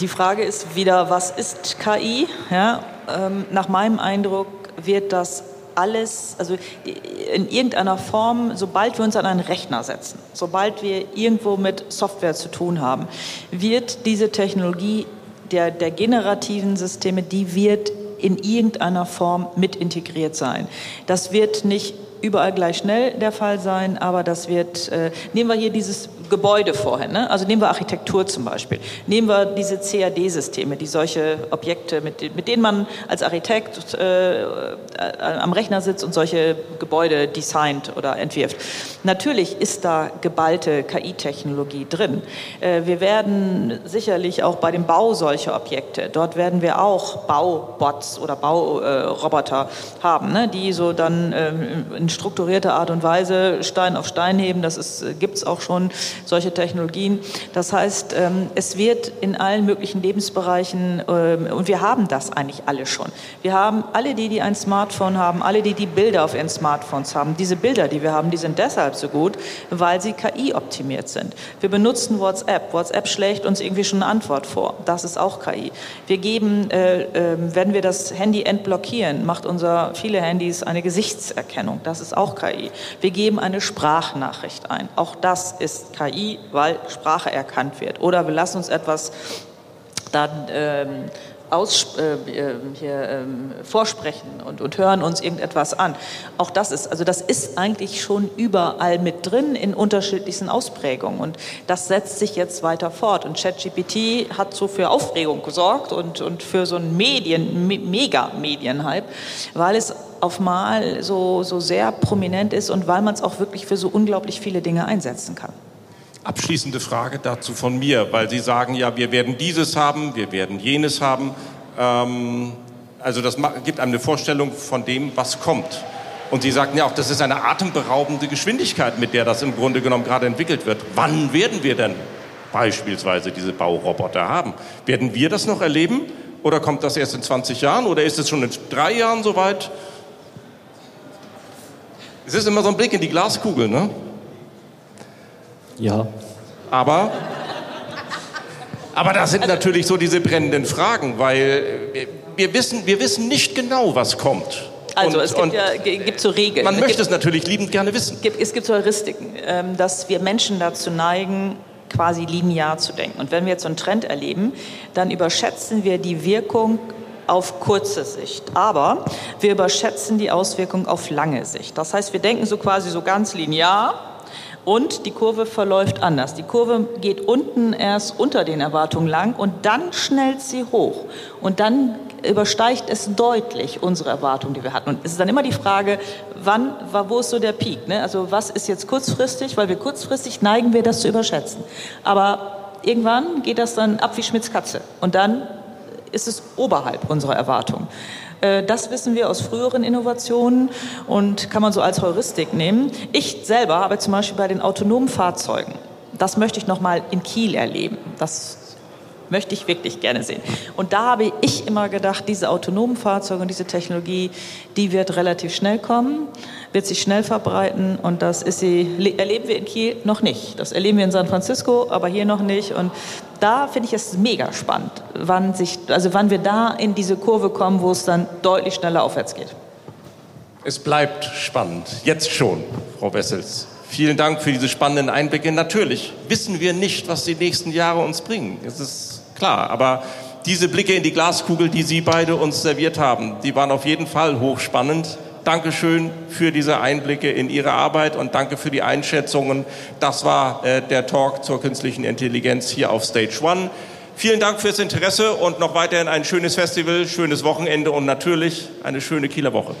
Die Frage ist wieder, was ist KI? Ja, ähm, nach meinem Eindruck wird das alles, also in irgendeiner Form, sobald wir uns an einen Rechner setzen, sobald wir irgendwo mit Software zu tun haben, wird diese Technologie der, der generativen Systeme, die wird in irgendeiner Form mit integriert sein. Das wird nicht überall gleich schnell der Fall sein, aber das wird, äh, nehmen wir hier dieses Gebäude vorhin, ne? also nehmen wir Architektur zum Beispiel, nehmen wir diese CAD-Systeme, die solche Objekte, mit, mit, denen man als Architekt äh, am Rechner sitzt und solche Gebäude designt oder entwirft. Natürlich ist da geballte KI-Technologie drin. Äh, wir werden sicherlich auch bei dem Bau solcher Objekte, dort werden wir auch Baubots oder Bauroboter haben, ne? die so dann ähm, in strukturierter Art und Weise Stein auf Stein heben. Das äh, gibt es auch schon, solche Technologien. Das heißt, ähm, es wird in allen möglichen Lebensbereichen, ähm, und wir haben das eigentlich alle schon. Wir haben alle die, die ein Smartphone haben, alle die, die Bilder auf ihren Smartphones haben. Diese Bilder, die wir haben, die sind deshalb so gut, weil sie KI-optimiert sind. Wir benutzen WhatsApp. WhatsApp schlägt uns irgendwie schon eine Antwort vor. Das ist auch KI. Wir geben, äh, äh, wenn wir das Handy entblockieren, macht unser viele Handys eine Gesichtserkennung. Das ist auch KI. Wir geben eine Sprachnachricht ein. Auch das ist KI, weil Sprache erkannt wird. Oder wir lassen uns etwas dann ähm, aus, äh, hier, ähm, vorsprechen und, und hören uns irgendetwas an. Auch das ist, also das ist eigentlich schon überall mit drin in unterschiedlichsten Ausprägungen und das setzt sich jetzt weiter fort und ChatGPT hat so für Aufregung gesorgt und, und für so einen Medien, Me Mega-Medienhype, weil es auf Mal so, so sehr prominent ist und weil man es auch wirklich für so unglaublich viele Dinge einsetzen kann. Abschließende Frage dazu von mir, weil Sie sagen ja, wir werden dieses haben, wir werden jenes haben. Ähm, also das gibt einem eine Vorstellung von dem, was kommt. Und Sie sagten ja auch, das ist eine atemberaubende Geschwindigkeit, mit der das im Grunde genommen gerade entwickelt wird. Wann werden wir denn beispielsweise diese Bauroboter haben? Werden wir das noch erleben? Oder kommt das erst in 20 Jahren? Oder ist es schon in drei Jahren soweit? Es ist immer so ein Blick in die Glaskugel, ne? Ja. Aber, aber das sind natürlich so diese brennenden Fragen, weil wir wissen, wir wissen nicht genau, was kommt. Also und, es gibt, ja, gibt so Regeln. Man es möchte gibt, es natürlich liebend gerne wissen. Gibt, es gibt so Heuristiken, ähm, dass wir Menschen dazu neigen, quasi linear zu denken. Und wenn wir jetzt so einen Trend erleben, dann überschätzen wir die Wirkung auf kurze Sicht. Aber wir überschätzen die Auswirkung auf lange Sicht. Das heißt, wir denken so quasi so ganz linear und die Kurve verläuft anders. Die Kurve geht unten erst unter den Erwartungen lang und dann schnellt sie hoch. Und dann übersteigt es deutlich unsere Erwartungen, die wir hatten. Und es ist dann immer die Frage, wann, wo ist so der Peak? Ne? Also was ist jetzt kurzfristig? Weil wir kurzfristig neigen wir das zu überschätzen. Aber irgendwann geht das dann ab wie Schmitz Katze. Und dann ist es oberhalb unserer Erwartungen. Äh, das wissen wir aus früheren Innovationen und kann man so als Heuristik nehmen. Ich selber habe zum Beispiel bei den autonomen Fahrzeugen, das möchte ich noch mal in Kiel erleben. Das möchte ich wirklich gerne sehen. Und da habe ich immer gedacht, diese autonomen Fahrzeuge und diese Technologie, die wird relativ schnell kommen, wird sich schnell verbreiten und das ist sie, erleben wir in Kiel noch nicht. Das erleben wir in San Francisco, aber hier noch nicht. Und da finde ich es mega spannend, wann, sich, also wann wir da in diese Kurve kommen, wo es dann deutlich schneller aufwärts geht. Es bleibt spannend, jetzt schon, Frau Wessels. Vielen Dank für diese spannenden Einblicke. Natürlich wissen wir nicht, was die nächsten Jahre uns bringen. Das ist klar. Aber diese Blicke in die Glaskugel, die Sie beide uns serviert haben, die waren auf jeden Fall hochspannend. Dankeschön für diese Einblicke in Ihre Arbeit und danke für die Einschätzungen. Das war äh, der Talk zur künstlichen Intelligenz hier auf Stage One. Vielen Dank fürs Interesse und noch weiterhin ein schönes Festival, schönes Wochenende und natürlich eine schöne Kieler Woche.